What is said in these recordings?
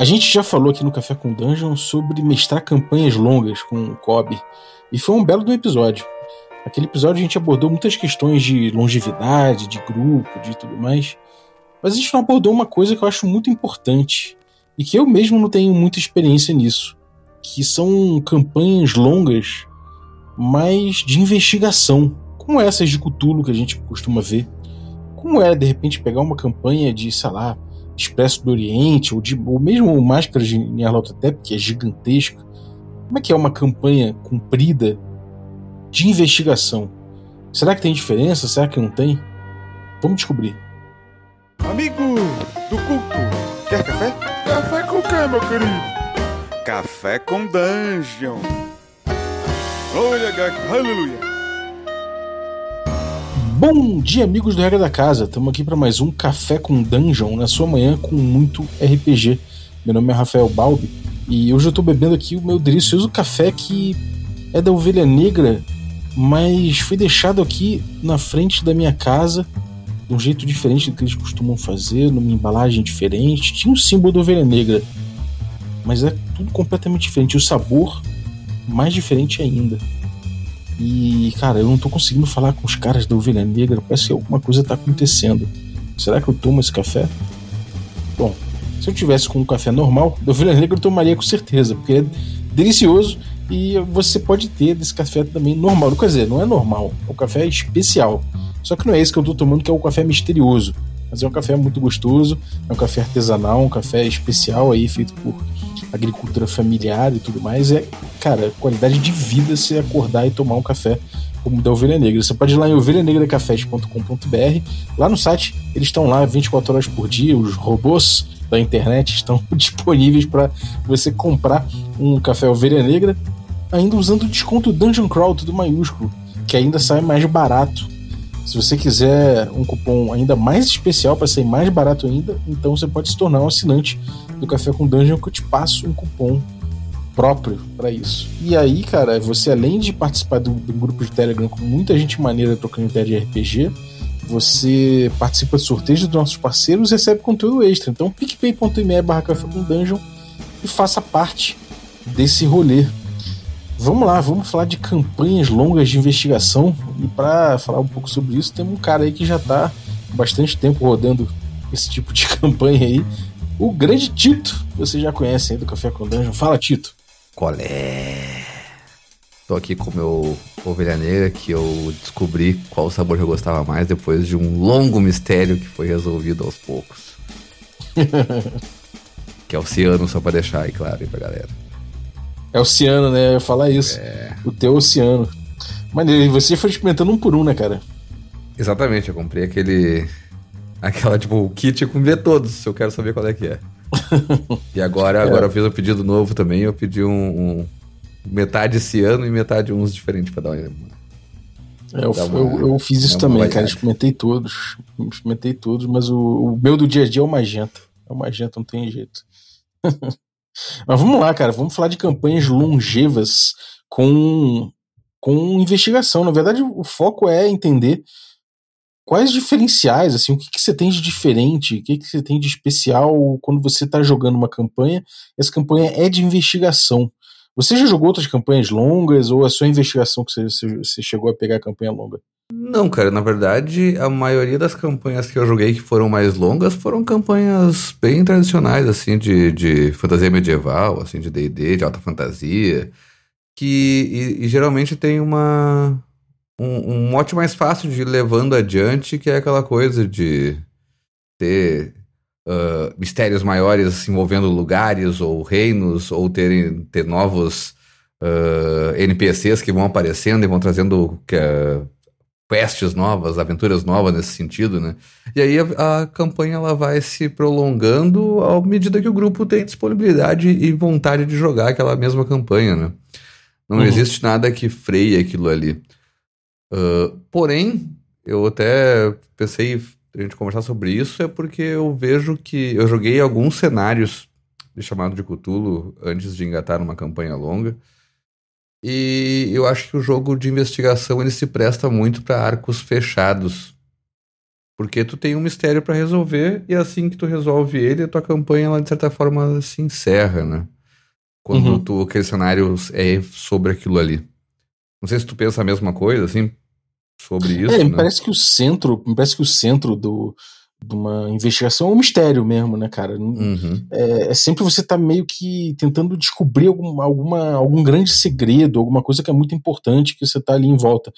A gente já falou aqui no Café com Dungeon sobre mestrar campanhas longas com o Kobe, e foi um belo do episódio. Aquele episódio a gente abordou muitas questões de longevidade, de grupo, de tudo mais, mas a gente não abordou uma coisa que eu acho muito importante e que eu mesmo não tenho muita experiência nisso, que são campanhas longas, mas de investigação, como essas de Cthulhu que a gente costuma ver. Como é, de repente, pegar uma campanha de, sei lá, Expresso do Oriente, ou, de, ou mesmo Máscara de Nyarlathotep, que é gigantesca. Como é que é uma campanha comprida de investigação? Será que tem diferença? Será que não tem? Vamos descobrir. Amigo do culto, quer café? Café com quê, meu querido? Café com Dungeon. Olha, aleluia. Bom dia, amigos do Regra da Casa. Estamos aqui para mais um Café com Dungeon na sua manhã com muito RPG. Meu nome é Rafael Balbi e hoje eu estou bebendo aqui o meu delicioso café que é da ovelha negra, mas foi deixado aqui na frente da minha casa de um jeito diferente do que eles costumam fazer, numa embalagem diferente. Tinha um símbolo da ovelha negra, mas é tudo completamente diferente. O sabor mais diferente ainda. E, cara, eu não tô conseguindo falar com os caras da Ovelha Negra. Parece que alguma coisa tá acontecendo. Será que eu tomo esse café? Bom, se eu tivesse com um café normal, da Ovelha Negra eu tomaria com certeza, porque é delicioso e você pode ter desse café também normal. Quer dizer, não é normal, é um café especial. Só que não é esse que eu tô tomando, que é o café misterioso. Mas é um café muito gostoso, é um café artesanal, um café especial aí, feito por agricultura familiar e tudo mais, é, cara, qualidade de vida você acordar e tomar um café como da Ovelha Negra. Você pode ir lá em ovelhanegracafés.com.br. Lá no site, eles estão lá 24 horas por dia, os robôs da internet estão disponíveis para você comprar um café Ovelha Negra, ainda usando o desconto Dungeon Crawl, tudo maiúsculo, que ainda sai mais barato. Se você quiser um cupom ainda mais especial para ser mais barato ainda, então você pode se tornar um assinante do Café com Dungeon que eu te passo um cupom próprio para isso. E aí, cara, você além de participar do, do, grupo de Telegram com muita gente maneira trocando ideia de RPG, você participa de sorteios dos nossos parceiros e recebe conteúdo extra. Então, picpay.me barra café com dungeon e faça parte desse rolê. Vamos lá, vamos falar de campanhas longas de investigação. E para falar um pouco sobre isso, tem um cara aí que já está bastante tempo rodando esse tipo de campanha aí, o grande Tito. Você já conhece aí do Café com Dungeon. Fala, Tito. Qual é? Tô aqui com o meu ovelha negra que eu descobri qual o sabor eu gostava mais depois de um longo mistério que foi resolvido aos poucos. que é o oceano, só pra deixar aí claro aí pra galera. É oceano, né? Eu ia falar isso. É... O teu oceano. Mas você foi experimentando um por um, né, cara? Exatamente, eu comprei aquele Aquela, tipo, o kit com ver todos, se eu quero saber qual é que é. e agora, é. agora eu fiz um pedido novo também, eu pedi um, um metade esse ano e metade uns diferentes pra dar uma. É, eu, uma, eu, eu, fiz isso também, cara. Experimentei todos. Experimentei todos, mas o, o, meu do dia a dia é o magenta. É o magenta, não tem jeito. mas vamos lá, cara. Vamos falar de campanhas longevas com, com investigação. Na verdade, o foco é entender quais diferenciais, assim, o que, que você tem de diferente, o que, que você tem de especial quando você está jogando uma campanha? Essa campanha é de investigação. Você já jogou outras campanhas longas ou é só investigação que você, você chegou a pegar a campanha longa? Não, cara, na verdade, a maioria das campanhas que eu joguei que foram mais longas foram campanhas bem tradicionais, assim, de, de fantasia medieval, assim, de D&D, de alta fantasia, que e, e geralmente tem uma, um, um mote mais fácil de ir levando adiante, que é aquela coisa de ter uh, mistérios maiores envolvendo lugares ou reinos, ou ter, ter novos uh, NPCs que vão aparecendo e vão trazendo uh, quests novas, aventuras novas nesse sentido, né? E aí a, a, campanha ela vai se prolongando à medida que o grupo tem disponibilidade e vontade de jogar aquela mesma campanha, né? Não uhum. existe nada que freie aquilo ali. Uh, porém, eu até pensei a gente conversar sobre isso, é porque eu vejo que eu joguei alguns cenários de chamado de Cthulhu antes de engatar uma campanha longa. E eu acho que o jogo de investigação ele se presta muito para arcos fechados. Porque tu tem um mistério para resolver e assim que tu resolve ele, a tua campanha, ela, de certa forma, se encerra, né? Quando uhum. tu, aquele cenário é sobre aquilo ali. Não sei se tu pensa a mesma coisa, assim, sobre isso. É, me né? parece que o centro, me parece que o centro do, de uma investigação é um mistério mesmo, né, cara? Uhum. É, é, sempre você tá meio que tentando descobrir algum, alguma, algum grande segredo, alguma coisa que é muito importante que você tá ali em volta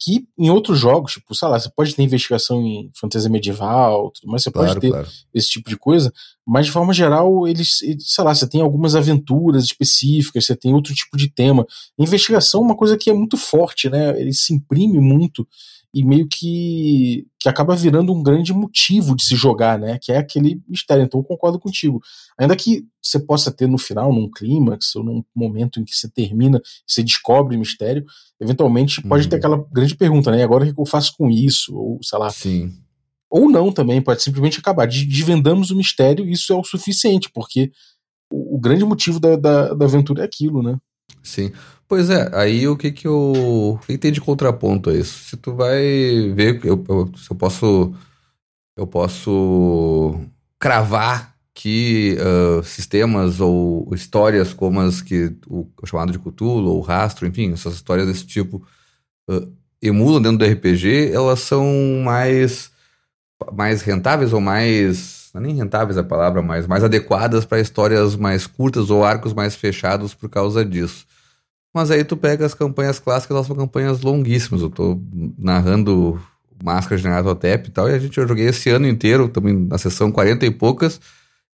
que em outros jogos, tipo, sei lá, você pode ter investigação em fantasia medieval, mas você claro, pode ter claro. esse tipo de coisa, mas de forma geral, eles, sei lá, você tem algumas aventuras específicas, você tem outro tipo de tema. Investigação é uma coisa que é muito forte, né? Ele se imprime muito e meio que, que acaba virando um grande motivo de se jogar, né? Que é aquele mistério. Então eu concordo contigo. Ainda que você possa ter no final, num clímax, ou num momento em que você termina, você descobre o mistério, eventualmente pode ter uhum. aquela grande pergunta, né? Agora o que eu faço com isso? Ou sei lá. Sim. Ou não também, pode simplesmente acabar. Desvendamos o mistério, isso é o suficiente, porque o, o grande motivo da, da, da aventura é aquilo, né? Sim. Pois é, aí o que que eu. O que, tem de contraponto a isso? Se tu vai ver, eu, eu, se eu posso. Eu posso cravar que uh, sistemas ou histórias como as que o, o chamado de Cthulhu ou Rastro, enfim, essas histórias desse tipo uh, emulam dentro do RPG, elas são mais mais rentáveis ou mais não é nem rentáveis a palavra, mas mais adequadas para histórias mais curtas ou arcos mais fechados por causa disso. Mas aí tu pega as campanhas clássicas, elas são campanhas longuíssimas. Eu tô narrando Máscara de Neratotep e tal, e a gente eu joguei esse ano inteiro, também na sessão 40 e poucas,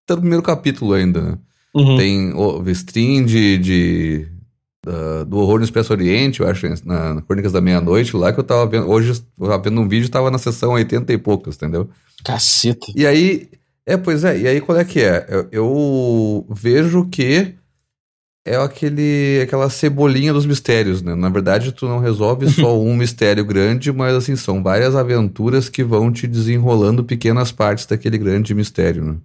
tá no primeiro capítulo ainda, né? Uhum. Tem o stream de, de do Horror no Expresso Oriente, eu acho, na, na Crônicas da Meia-Noite, lá que eu tava vendo. Hoje eu tava vendo um vídeo tava na sessão 80 e poucas, entendeu? Caceta. E aí. É, pois é, e aí qual é que é? Eu, eu vejo que é aquele, aquela cebolinha dos mistérios, né? Na verdade, tu não resolve só um mistério grande, mas assim, são várias aventuras que vão te desenrolando pequenas partes daquele grande mistério, né?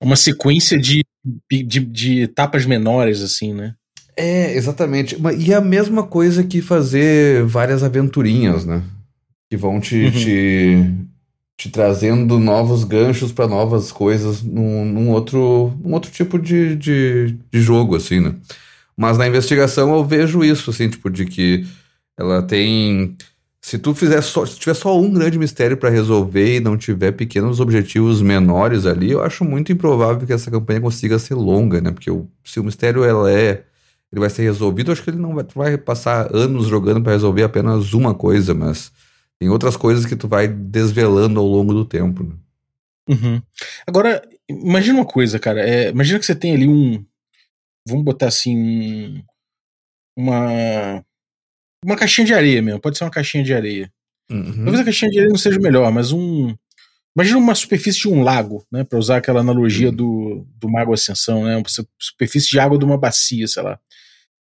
Uma sequência de, de, de etapas menores, assim, né? É, exatamente. E a mesma coisa que fazer várias aventurinhas, né? Que vão te, uhum. te, te, trazendo novos ganchos para novas coisas num, num, outro, num outro tipo de, de, de jogo, assim, né? Mas na investigação eu vejo isso, assim, tipo, de que ela tem se tu fizer só, se tiver só um grande mistério para resolver e não tiver pequenos objetivos menores ali, eu acho muito improvável que essa campanha consiga ser longa, né? Porque o, se o mistério ela é, ele vai ser resolvido, eu acho que ele não vai, vai passar anos jogando para resolver apenas uma coisa, mas tem outras coisas que tu vai desvelando ao longo do tempo. Né? Uhum. Agora, imagina uma coisa, cara. É, imagina que você tem ali um, vamos botar assim, uma uma caixinha de areia mesmo, pode ser uma caixinha de areia. Uhum. Talvez a caixinha de areia não seja melhor, mas um. Imagina uma superfície de um lago, né? Pra usar aquela analogia uhum. do, do Mago Ascensão, né? Uma superfície de água de uma bacia, sei lá.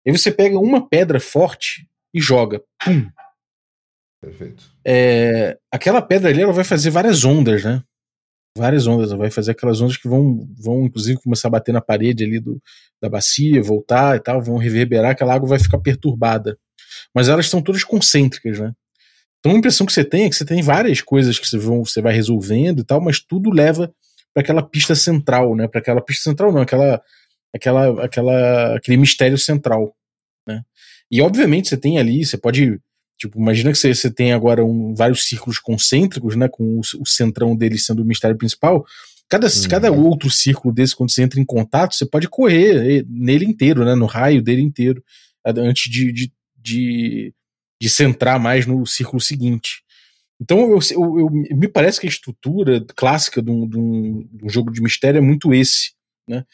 Aí você pega uma pedra forte e joga. Pum! Perfeito. É, aquela pedra ali ela vai fazer várias ondas, né? Várias ondas. Ela vai fazer aquelas ondas que vão, vão inclusive, começar a bater na parede ali do, da bacia, voltar e tal, vão reverberar, aquela água vai ficar perturbada mas elas estão todas concêntricas, né? Então a impressão que você tem é que você tem várias coisas que você, vão, você vai resolvendo e tal, mas tudo leva para aquela pista central, né? Para aquela pista central não, aquela, aquela, aquela, aquele mistério central, né? E obviamente você tem ali, você pode, tipo, imagina que você, você tem agora um, vários círculos concêntricos, né? Com o, o centrão dele sendo o mistério principal. Cada, uhum. cada outro círculo desse, quando você entra em contato, você pode correr nele inteiro, né? No raio dele inteiro, antes de, de de, de centrar mais no círculo seguinte. Então, eu, eu, eu, me parece que a estrutura clássica de um, de, um, de um, jogo de mistério é muito esse, né?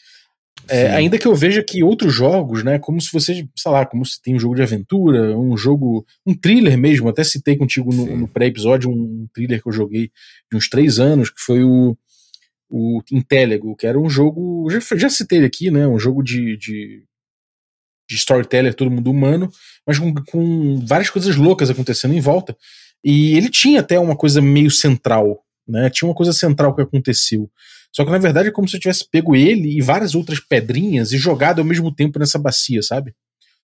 É, ainda que eu veja que outros jogos, né, como se você, sei lá, como se tem um jogo de aventura, um jogo, um thriller mesmo, até citei contigo no, no pré-episódio um thriller que eu joguei de uns três anos, que foi o, o Intellego, que era um jogo, já, já citei aqui, né, um jogo de, de de storyteller, todo mundo humano, mas com, com, várias coisas loucas acontecendo em volta. E ele tinha até uma coisa meio central, né? Tinha uma coisa central que aconteceu. Só que na verdade é como se eu tivesse pego ele e várias outras pedrinhas e jogado ao mesmo tempo nessa bacia, sabe?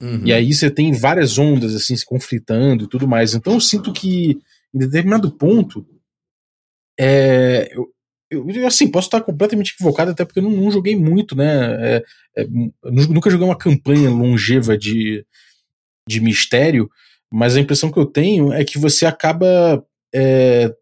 Uhum. E aí você tem várias ondas assim se conflitando e tudo mais. Então eu sinto que em determinado ponto é, eu, eu, assim, posso estar completamente equivocado, até porque eu não, não joguei muito, né? É, é, nunca joguei uma campanha longeva de, de mistério, mas a impressão que eu tenho é que você acaba é,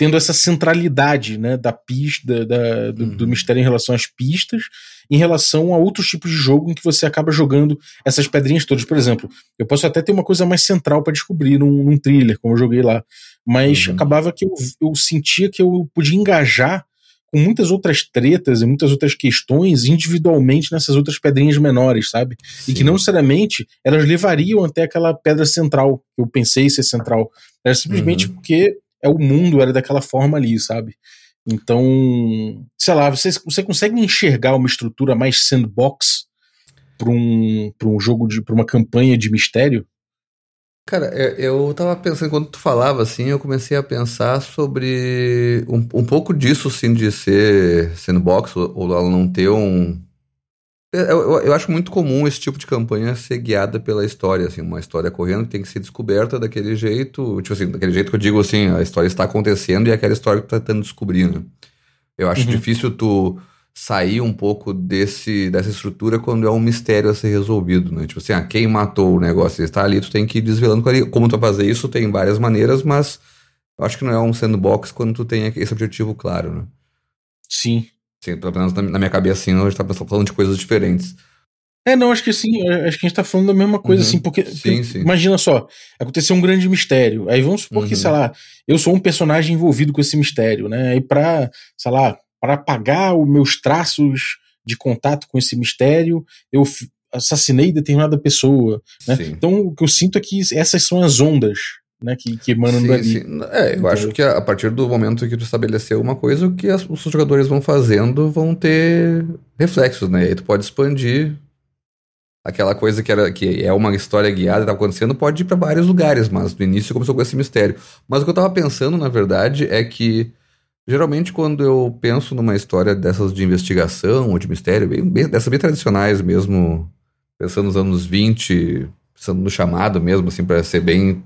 tendo essa centralidade né, da pista, da, do, uhum. do, mistério em relação às pistas, em relação a outros tipos de jogo em que você acaba jogando essas pedrinhas todas. Por exemplo, eu posso até ter uma coisa mais central para descobrir num, num, thriller, como eu joguei lá, mas uhum. acabava que eu, eu sentia que eu podia engajar com muitas outras tretas e muitas outras questões individualmente nessas outras pedrinhas menores, sabe? Sim. E que não necessariamente elas levariam até aquela pedra central, que eu pensei ser central. Era simplesmente uhum. porque é o mundo era daquela forma ali, sabe? Então, sei lá, você, você consegue enxergar uma estrutura mais sandbox para um, um jogo de para uma campanha de mistério? Cara, é, eu tava pensando, quando tu falava assim, eu comecei a pensar sobre um, um pouco disso, sim, de ser sandbox, ou, ou ela não ter um, eu, eu, eu, acho muito comum esse tipo de campanha ser guiada pela história, assim, uma história correndo que tem que ser descoberta daquele jeito, tipo assim, daquele jeito que eu digo assim, a história está acontecendo e é aquela história que tu tá tentando descobrir, né? Eu acho uhum. difícil tu sair um pouco desse, dessa estrutura quando é um mistério a ser resolvido, né? Tipo assim, ah, quem matou o negócio está ali, tu tem que ir desvelando como tu vai fazer isso, tem várias maneiras, mas eu acho que não é um sandbox quando tu tem esse objetivo claro, né? Sim, Sim, pelo menos na minha cabeça, assim, a gente tá falando de coisas diferentes. É, não, acho que sim, acho que a gente tá falando da mesma coisa, uhum. assim, porque, sim, sim. imagina só, aconteceu um grande mistério, aí vamos supor uhum. que, sei lá, eu sou um personagem envolvido com esse mistério, né, aí pra, sei lá, para apagar os meus traços de contato com esse mistério, eu assassinei determinada pessoa, né, então o que eu sinto é que essas são as ondas né, que, que emanam sim, dali. Sim. É, eu acho que a, partir do momento que tu estabeleceu uma coisa, o que as, os jogadores vão fazendo vão ter reflexos, né? E aí tu pode expandir aquela coisa que, era, que é uma história guiada, tá acontecendo, pode ir para vários lugares, mas no início começou com esse mistério. Mas o que eu tava pensando, na verdade, é que geralmente quando eu penso numa história dessas de investigação ou de mistério, bem, bem, dessas bem tradicionais mesmo, pensando nos anos 20, pensando no chamado mesmo, assim, para ser bem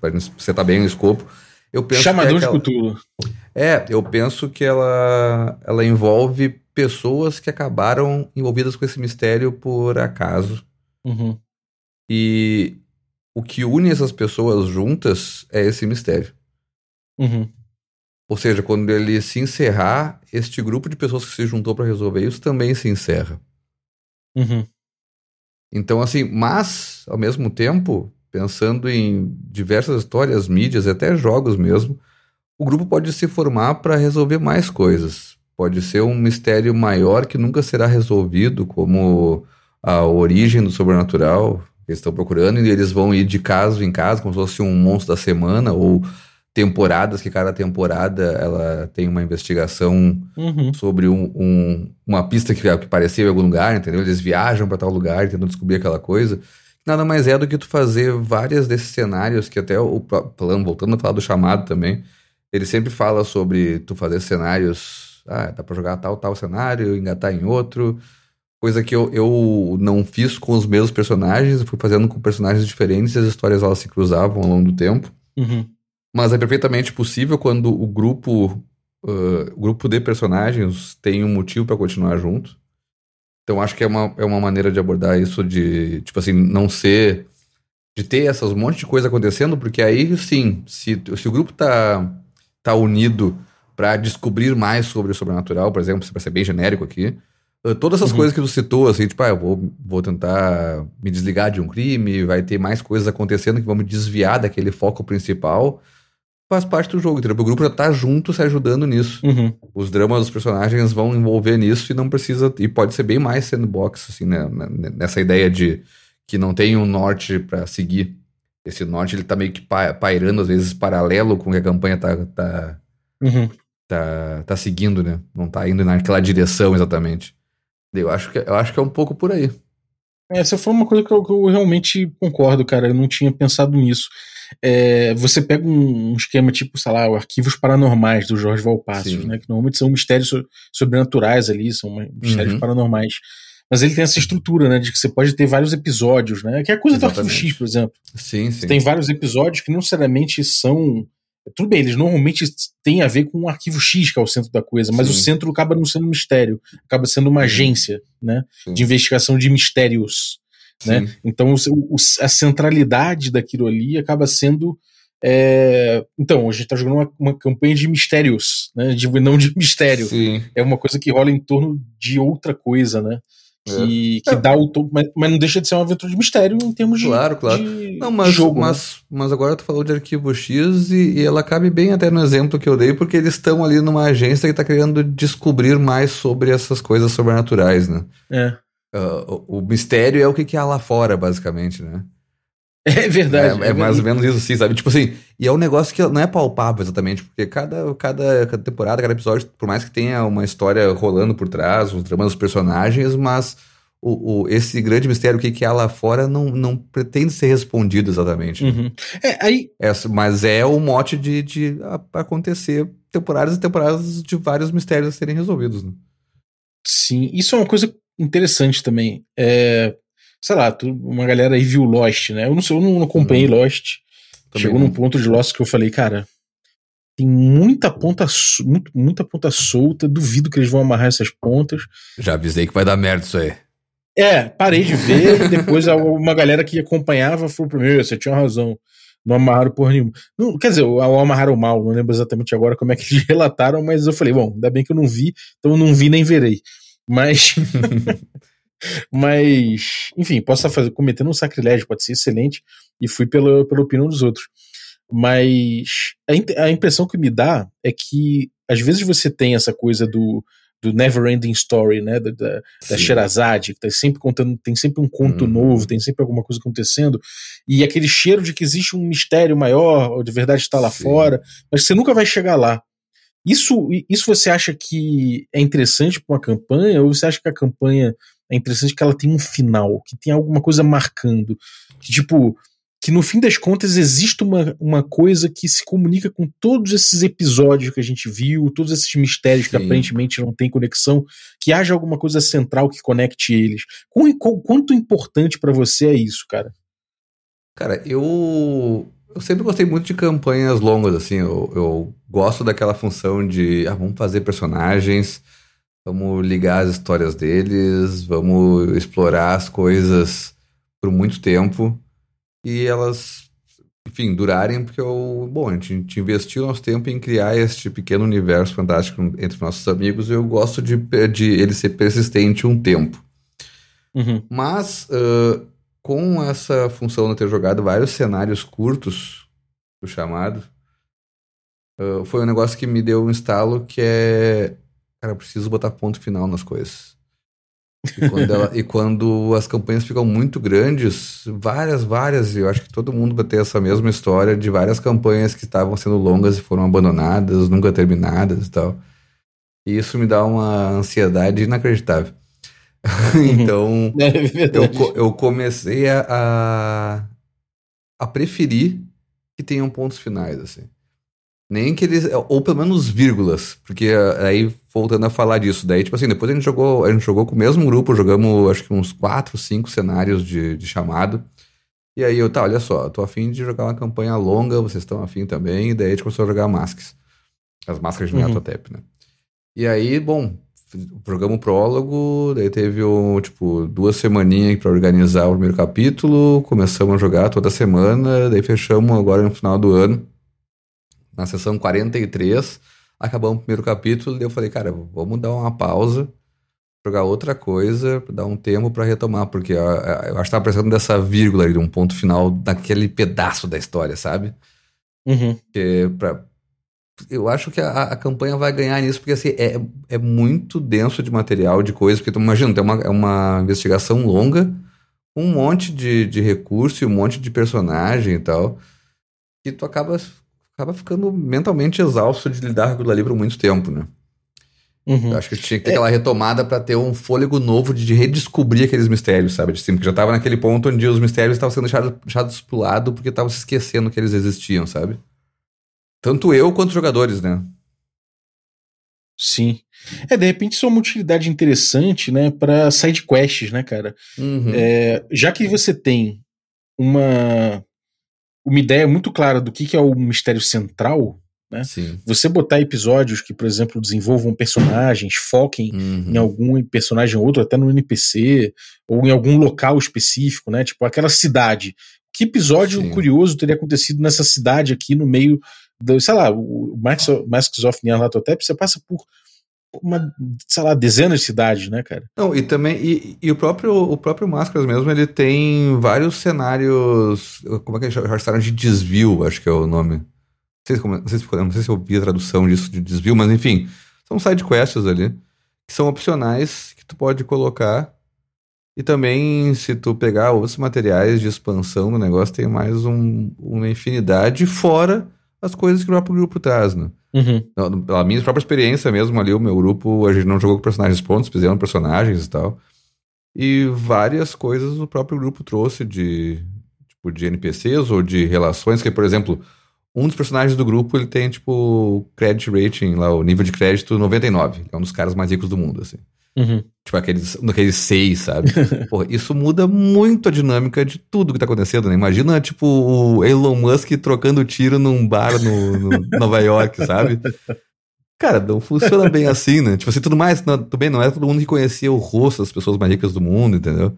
para você estar bem no escopo. Eu penso Chamador é de cultura. É, eu penso que ela, ela envolve pessoas que acabaram envolvidas com esse mistério por acaso. Uhum. E o que une essas pessoas juntas é esse mistério. Uhum. Ou seja, quando ele se encerrar, este grupo de pessoas que se juntou para resolver isso também se encerra. Uhum. Então, assim, mas, ao mesmo tempo, pensando em diversas histórias, mídias, até jogos mesmo, o grupo pode se formar para resolver mais coisas. Pode ser um mistério maior que nunca será resolvido, como a origem do sobrenatural que eles estão procurando, e eles vão ir de caso em caso, como se fosse um monstro da semana, ou temporadas, que cada temporada ela tem uma investigação uhum. sobre um, um, uma pista que, que parecia em algum lugar, entendeu? Eles viajam para tal lugar tentam descobrir aquela coisa nada mais é do que tu fazer várias desses cenários que até o plano, voltando a falar do chamado também, ele sempre fala sobre tu fazer cenários, ah, dá pra jogar tal, tal cenário, engatar em outro, coisa que eu, eu não fiz com os mesmos personagens, fui fazendo com personagens diferentes e as histórias elas se cruzavam ao longo do tempo. Uhum. Mas é perfeitamente possível quando o grupo, uh, o grupo de personagens tem um motivo para continuar junto. Então acho que é uma, é uma maneira de abordar isso de, tipo assim, não ser. de ter essas monte de coisa acontecendo, porque aí sim, se, se o grupo tá, tá unido para descobrir mais sobre o sobrenatural, por exemplo, para ser bem genérico aqui, uh, todas essas uhum. coisas que tu citou, assim, tipo, ah, eu vou, vou tentar me desligar de um crime, vai ter mais coisas acontecendo que vão me desviar daquele foco principal faz parte do jogo, entendeu? O grupo já tá junto se ajudando nisso. Uhum. Os dramas dos personagens vão envolver nisso e não precisa. E pode ser bem mais sandbox, assim, né? Nessa ideia de que não tem um norte para seguir. Esse norte ele tá meio que pairando, às vezes, paralelo com o que a campanha tá, tá, uhum. tá, tá seguindo, né? Não tá indo naquela direção exatamente. Eu acho que, eu acho que é um pouco por aí. Essa foi uma coisa que eu, que eu realmente concordo, cara. Eu não tinha pensado nisso. É, você pega um, esquema tipo, sei lá, Arquivos Paranormais do Jorge Valpassos, né? Que normalmente são mistérios sobrenaturais ali, são mistérios uhum. paranormais. Mas ele tem essa estrutura, né? De que você pode ter vários episódios, né? Que é a coisa Exatamente. do Arquivo X, por exemplo. Sim, sim. Você tem vários episódios que não necessariamente são Tudo bem, eles normalmente têm a ver com o arquivo X, que é o centro da coisa, mas Sim. o centro acaba não sendo um mistério, acaba sendo uma agência né, de investigação de mistérios. Né? Então, o, o, a centralidade daquilo ali acaba sendo. É... Então, a gente está jogando uma, uma, campanha de mistérios, né? de, não de mistério. Sim. É uma coisa que rola em torno de outra coisa, né? que, é. que é. dá o tom, mas, mas, não deixa de ser uma aventura de mistério em termos claro, de, claro. De não, mas, jogo. Mas, né? mas agora tu falou de arquivo X e, e, ela cabe bem até no exemplo que eu dei, porque eles estão ali numa agência que está querendo descobrir mais sobre essas coisas sobrenaturais, né? É. Uh, o, mistério é o que, há lá fora, basicamente, né? É verdade. É, é, é mais ou menos isso, sim, sabe? Tipo assim, e é um negócio que não é palpável exatamente, porque cada, cada, cada temporada, cada episódio, por mais que tenha uma história rolando por trás, os dramas dos personagens, mas o, o, esse grande mistério, o que, que há lá fora, não, não pretende ser respondido exatamente. Uhum. É, aí... É, mas é o mote de, de acontecer temporadas e temporadas de vários mistérios a serem resolvidos. Né? Sim, isso é uma coisa interessante também. É, sei lá, uma galera aí viu Lost, né? Eu não sei, eu não acompanhei uhum. Lost. Também Chegou não. num ponto de Lost que eu falei, cara, tem muita ponta, muito, muita ponta solta, duvido que eles vão amarrar essas pontas. Já avisei que vai dar merda isso aí. É, parei de ver, depois uma galera que acompanhava falou primeiro, você tinha razão. Não amarraram porra nenhuma. Não, quer dizer, o amarraram mal, não lembro exatamente agora como é que eles relataram, mas eu falei, bom, ainda bem que eu não vi, então eu não vi nem verei. Mas. mas, enfim, posso estar fazendo, cometendo um sacrilégio, pode ser excelente, e fui pela, pela opinião dos outros. Mas a, a impressão que me dá é que às vezes você tem essa coisa do do Never Ending Story, né, da, da, da Sherazade, que tá sempre contando, tem sempre um conto uhum. novo, tem sempre alguma coisa acontecendo, e aquele cheiro de que existe um mistério maior, ou de verdade está lá Sim. fora, mas você nunca vai chegar lá. Isso, isso você acha que é interessante para uma campanha, ou você acha que a campanha é interessante que ela tem um final, que tem alguma coisa marcando, que tipo, que no fim das contas existe uma, uma coisa que se comunica com todos esses episódios que a gente viu, todos esses mistérios Sim. que aparentemente não têm conexão, que haja alguma coisa central que conecte eles. Quão, quanto importante para você é isso, cara? Cara, eu eu sempre gostei muito de campanhas longas, assim. Eu, eu gosto daquela função de ah, vamos fazer personagens, vamos ligar as histórias deles, vamos explorar as coisas por muito tempo e elas, enfim, durarem, porque eu, bom, a gente investiu nosso tempo em criar este pequeno universo fantástico entre nossos amigos e eu gosto de, de ele ser persistente um tempo. Uhum. Mas, uh, com essa função de ter jogado vários cenários curtos do chamado, uh, foi um negócio que me deu um estalo que é. Cara, eu preciso botar ponto final nas coisas. E quando, ela, e quando, as campanhas ficam muito grandes, várias, várias, eu acho que todo mundo vai ter essa mesma história de várias campanhas que estavam sendo longas e foram abandonadas, nunca terminadas e tal. E isso me dá uma ansiedade inacreditável. então, é eu, eu comecei a, a preferir que tenham pontos finais, assim. Nem que eles. Ou pelo menos vírgulas. Porque eh, aí, voltando a falar disso, daí, tipo assim, depois a gente jogou. A gente jogou com o mesmo grupo, jogamos acho que uns 4, 5 cenários de, de chamado. E aí eu, tá, olha só, tô afim de jogar uma campanha longa, vocês estão afim também, e daí a gente começou a jogar masks. As máscaras de uhum. Netotep, né? E aí, bom, o prólogo, daí teve um, tipo, duas semaninhas para organizar o primeiro capítulo, começamos a jogar toda semana, daí fechamos agora no final do ano na sessão 43, acabamos o primeiro capítulo, e eu falei, cara, vamos dar uma pausa, jogar outra coisa, dar um tempo para retomar, porque eu, eu acho que tava precisando dessa vírgula ali, de um ponto final daquele pedaço da história, sabe? Uhum. Que pra, eu acho que a, a, campanha vai ganhar nisso, porque assim, é, é muito denso de material, de coisas, porque tu imagina, tem uma, é uma investigação longa, um monte de, de recurso e um monte de personagem e tal, e tu acaba acaba ficando mentalmente exausto de lidar com aquilo ali por muito tempo, né? Uhum. acho que tinha que ter é. aquela retomada para ter um fôlego novo de, de, redescobrir aqueles mistérios, sabe? Assim, porque já tava naquele ponto onde os mistérios estavam sendo deixados, deixados pro lado porque estavam se esquecendo que eles existiam, sabe? Tanto eu quanto os jogadores, né? Sim. É, de repente isso é uma utilidade interessante, né, para side quests, né, cara? Uhum. É, já que você tem uma uma ideia muito clara do que, que é o mistério central, né? Sim. Você botar episódios que, por exemplo, desenvolvam personagens, foquem Uhum. em algum personagem ou outro, até no NPC, ou em algum local específico, né? Tipo aquela cidade. Que episódio Sim. curioso teria acontecido nessa cidade aqui no meio do, sei lá, o Masks of Nyarlathotep, você passa por uma, sei lá, dezenas de cidades, né, cara? Não, e também, e, e o próprio o próprio Máscaras mesmo, ele tem vários cenários, como é que eles chamaram de desvio, acho que é o nome. Não sei, se como- não sei se, não sei se eu vi a tradução disso de desvio, mas enfim, são side quests ali, que são opcionais, que tu pode colocar, e também, se tu pegar outros materiais de expansão do negócio, tem mais um- uma infinidade, fora as coisas que o próprio grupo traz, né? Uhum. Minha própria experiência mesmo ali, o meu grupo, a gente não jogou com personagens prontos, fizeram personagens e tal. E várias coisas o próprio grupo trouxe de, tipo, de NPCs ou de relações, que, por exemplo, um dos personagens do grupo, ele tem, tipo, credit rating, lá, o nível de crédito 99. É um dos caras mais ricos do mundo, assim. Uhum. Tipo, aqueles, daqueles seis, sabe? Porra, isso muda muito a dinâmica de tudo que tá acontecendo, né? Imagina, tipo, o Elon Musk trocando tiro num bar no, no Nova York, sabe? Cara, não funciona bem assim, né? Tipo assim, tudo mais, não, tudo bem, não é todo mundo que conhecia o rosto das pessoas mais ricas do mundo, entendeu?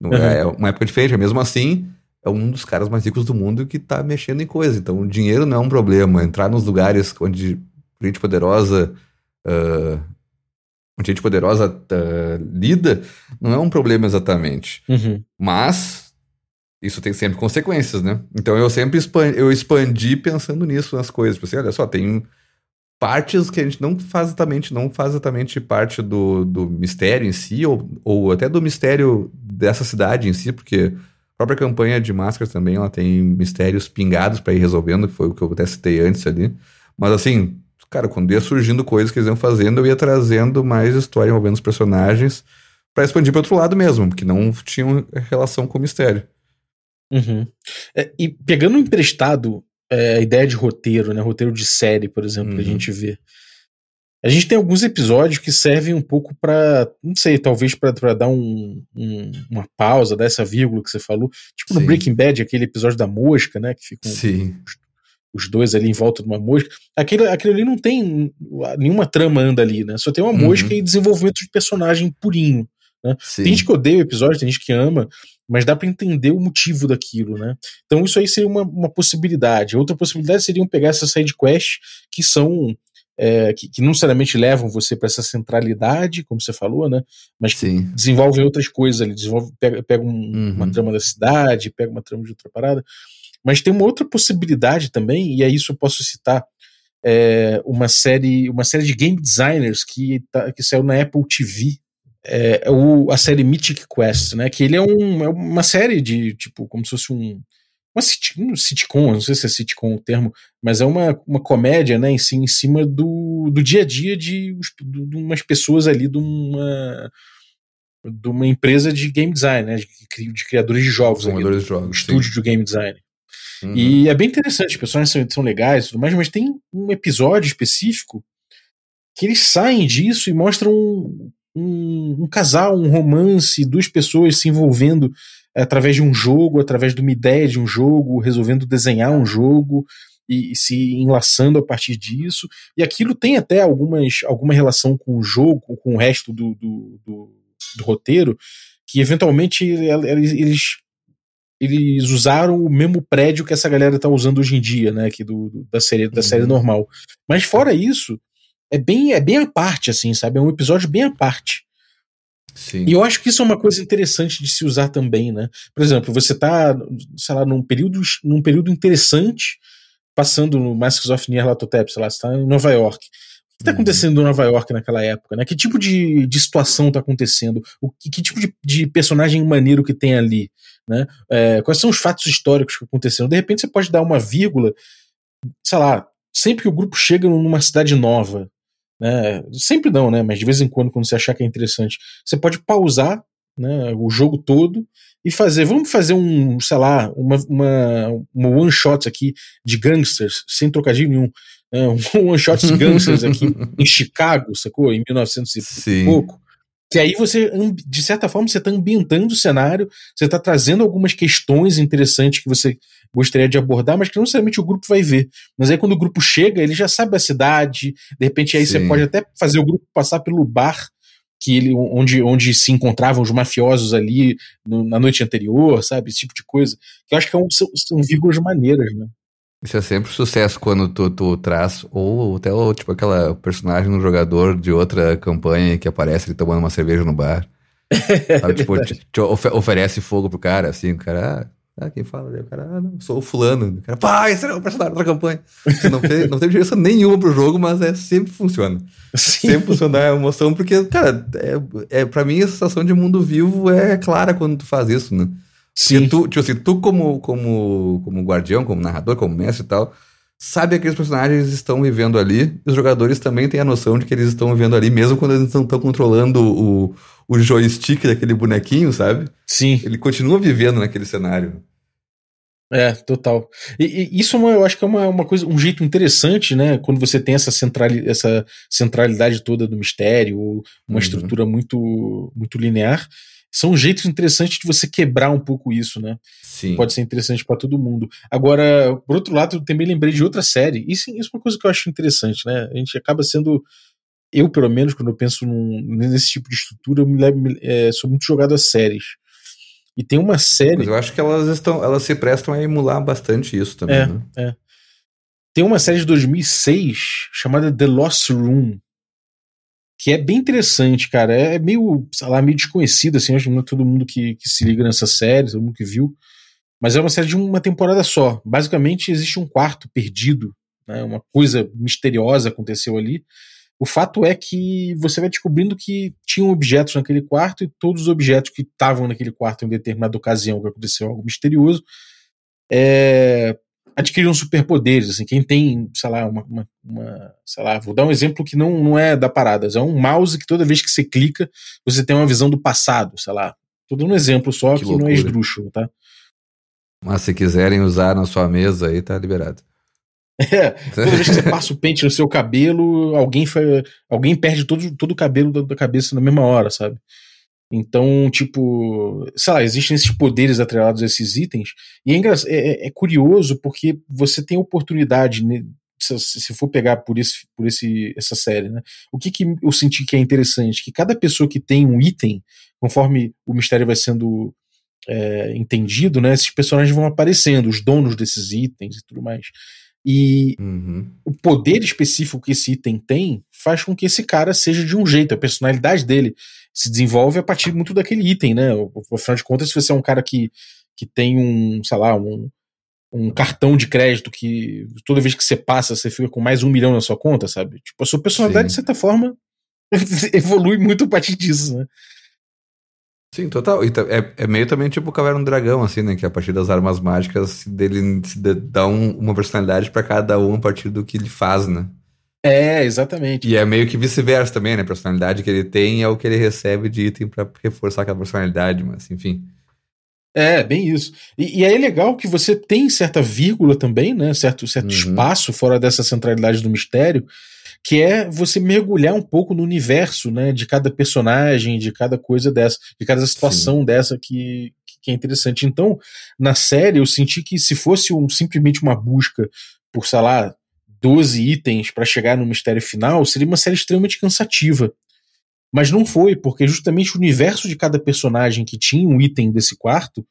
Não é, é uma época diferente, mesmo assim, é um dos caras mais ricos do mundo que tá mexendo em coisa. Então, o dinheiro não é um problema. Entrar nos lugares onde gente poderosa. onde gente poderosa ah, lida, não é um problema exatamente. Uhum. Mas isso tem sempre consequências, né? Então eu sempre expandi, eu expandi pensando nisso nas coisas. Tipo assim, olha só, tem partes que a gente não faz exatamente, não faz exatamente parte do, do mistério em si, ou, ou até do mistério dessa cidade em si, porque a própria campanha de máscaras também ela tem mistérios pingados para ir resolvendo, que foi o que eu até citei antes ali. Mas assim, cara, quando ia surgindo coisas que eles iam fazendo, eu ia trazendo mais história envolvendo os personagens para expandir para outro lado mesmo, porque não tinham relação com o mistério. Uhum. É, e pegando emprestado é, a ideia de roteiro, né? Roteiro de série, por exemplo, que a Uhum. gente vê. A gente tem alguns episódios que servem um pouco pra, não sei, talvez pra pra dar um, um- uma pausa, dar essa vírgula que você falou. Tipo no Sim. Breaking Bad, aquele episódio da mosca, né? Que ficam Sim. Os dois ali em volta de uma mosca. Aquele, aquele ali não tem nenhuma trama anda ali, né? Só tem uma Uhum. mosca e desenvolvimento de personagem purinho. Sim. Tem gente que odeia o episódio, tem gente que ama, mas dá pra entender o motivo daquilo, né? Então isso aí seria uma, uma possibilidade. Outra possibilidade seria pegar essas side quests que são é, que, que não necessariamente levam você para essa centralidade, como você falou, né? Mas que Sim. desenvolvem outras coisas ali, desenvolve, pega, pega um- Uhum. uma trama da cidade, pega uma trama de outra parada. Mas tem uma outra possibilidade também, e aí isso eu posso citar é, uma série uma série de game designers que, tá, que saiu na Apple TV. É, é o, a série Mythic Quest, né? Que ele é, um, é uma série de, tipo, como se fosse um. Uma sit- um sitcom, não sei se é sitcom o termo, mas é uma, uma comédia, né, em, si, em cima do, do dia a dia de, de, umas pessoas ali de uma, de uma empresa de game design, né, de, de criadores de jogos, um de jogos. estúdio de game design. Uhum. E é bem interessante, os personagens são, são legais e tudo mais, mas tem um episódio específico que eles saem disso e mostram um, um, um casal, um romance, duas pessoas se envolvendo através de um jogo, através de uma ideia de um jogo, resolvendo desenhar um jogo e, e se enlaçando a partir disso. E aquilo tem até algumas, alguma relação com o jogo, com o resto do, do, do, do roteiro, que eventualmente eles, eles usaram o mesmo prédio que essa galera tá usando hoje em dia, né, aqui do, do- da série da Uhum. série normal. Mas fora isso, é bem é bem à parte assim, sabe? É um episódio bem à parte. Sim. E eu acho que isso é uma coisa interessante de se usar também, né? Por exemplo, você tá, sei lá, num período num período interessante, passando no Masks of Nyarlathotep, sei lá, você tá em Nova York. O que está Uhum. acontecendo em Nova York naquela época, né? Que tipo de, de situação está acontecendo? O, que, que tipo de, de personagem maneiro que tem ali? Né? É, quais são os fatos históricos que aconteceram? De repente você pode dar uma vírgula, sei lá, sempre que o grupo chega numa cidade nova, né? Sempre não, né? Mas de vez em quando, quando você achar que é interessante, você pode pausar né, o jogo todo e fazer. Vamos fazer um, sei lá, uma, uma, uma one shot aqui de gangsters, sem trocadilho nenhum. Né, um one shot gangsters aqui em Chicago, sacou? Em 1900 e Sim. pouco. Que aí você, de certa forma, você está ambientando o cenário, você está trazendo algumas questões interessantes que você gostaria de abordar, mas que não necessariamente o grupo vai ver. Mas aí quando o grupo chega, ele já sabe a cidade, de repente aí Sim. você pode até fazer o grupo passar pelo bar que ele, onde, onde se encontravam os mafiosos ali no, na noite anterior, sabe? Esse tipo de coisa. Que eu acho que é um, são, são vírgulas maneiras, né? Isso é sempre sucesso quando tu, tu traz, ou até tipo aquela personagem no jogador de outra campanha que aparece ele tomando uma cerveja no bar. Sabe, tipo, te, te oferece fogo pro cara, assim, o cara, ah, quem fala, o cara, ah, não, sou o fulano. O cara, pá, esse é o personagem da campanha. Não, fez, não teve diferença nenhuma pro jogo, mas é, sempre funciona. Sim. Sempre funciona a emoção, porque, cara, é, é, pra mim a sensação de mundo vivo é clara quando tu faz isso, né? Sim. tu, tipo assim, tu como, como, como guardião, como narrador, como mestre e tal, sabe que aqueles personagens estão vivendo ali, e os jogadores também têm a noção de que eles estão vivendo ali, mesmo quando eles não estão controlando o, o joystick daquele bonequinho, sabe? Sim. Ele continua vivendo naquele cenário. É, total. E, e isso é uma, eu acho que é uma, uma coisa, um jeito interessante, né? Quando você tem essa, centrali, essa centralidade toda do mistério, uma uhum. estrutura muito, muito linear são jeitos interessantes de você quebrar um pouco isso, né? Sim. Pode ser interessante para todo mundo. Agora, por outro lado, eu também lembrei de outra série. Isso, isso é uma coisa que eu acho interessante, né? A gente acaba sendo. Eu, pelo menos, quando eu penso num, nesse tipo de estrutura, eu me, levo, é, sou muito jogado a séries. E tem uma série. Mas eu acho que elas estão, elas se prestam a emular bastante isso também. É, né? é. Tem uma série de 2006 chamada The Lost Room, que é bem interessante, cara. É meio, sei lá, meio desconhecido, assim, acho que não é todo mundo que, que se liga nessa série, todo mundo que viu. Mas é uma série de uma temporada só. Basicamente, existe um quarto perdido, né? Uma coisa misteriosa aconteceu ali. O fato é que você vai descobrindo que tinham objetos naquele quarto e todos os objetos que estavam naquele quarto em determinada ocasião que aconteceu algo misterioso é, adquiriram superpoderes, assim, quem tem, sei lá, uma, uma, uma, sei lá, vou dar um exemplo que não, não é da parada, é um mouse que toda vez que você clica, você tem uma visão do passado, sei lá. Tô dando um exemplo só que, que não é esdrúxulo, tá? Mas se quiserem usar na sua mesa aí, tá liberado. É, toda vez que você passa o pente no seu cabelo, alguém, foi, alguém perde todo, todo o cabelo da, da cabeça na mesma hora, sabe? Então, tipo, sei lá, existem esses poderes atrelados a esses itens, e é, é, é curioso porque você tem oportunidade, né, se, se, for pegar por, esse, por esse, essa série, né? O que, que eu senti que é interessante? Que cada pessoa que tem um item, conforme o mistério vai sendo é, entendido, né? Esses personagens vão aparecendo, os donos desses itens e tudo mais. E uhum. o poder específico que esse item tem faz com que esse cara seja de um jeito, a personalidade dele se desenvolve a partir muito daquele item, né? Afinal de contas, se você é um cara que, que tem um, sei lá, um, um cartão de crédito que toda vez que você passa, você fica com mais um milhão na sua conta, sabe? Tipo, a sua personalidade, Sim. de certa forma, evolui muito a partir disso, né? Sim, total. E é, é meio também tipo o Caverna do Dragão, assim, né? Que a partir das armas mágicas dele se dá um, uma personalidade para cada um a partir do que ele faz, né? É, exatamente. E é meio que vice-versa também, né? A personalidade que ele tem é o que ele recebe de item para reforçar aquela personalidade, mas enfim. É, bem isso. E, e aí é legal que você tem certa vírgula também, né? Certo, certo uhum. espaço fora dessa centralidade do mistério, que é você mergulhar um pouco no universo, né? De cada personagem, de cada coisa dessa, de cada situação Sim. dessa que, que é interessante. Então, na série, eu senti que se fosse um, simplesmente uma busca por, sei lá, 12 itens para chegar no mistério final, seria uma série extremamente cansativa. Mas não foi, porque justamente o universo de cada personagem que tinha um item desse quarto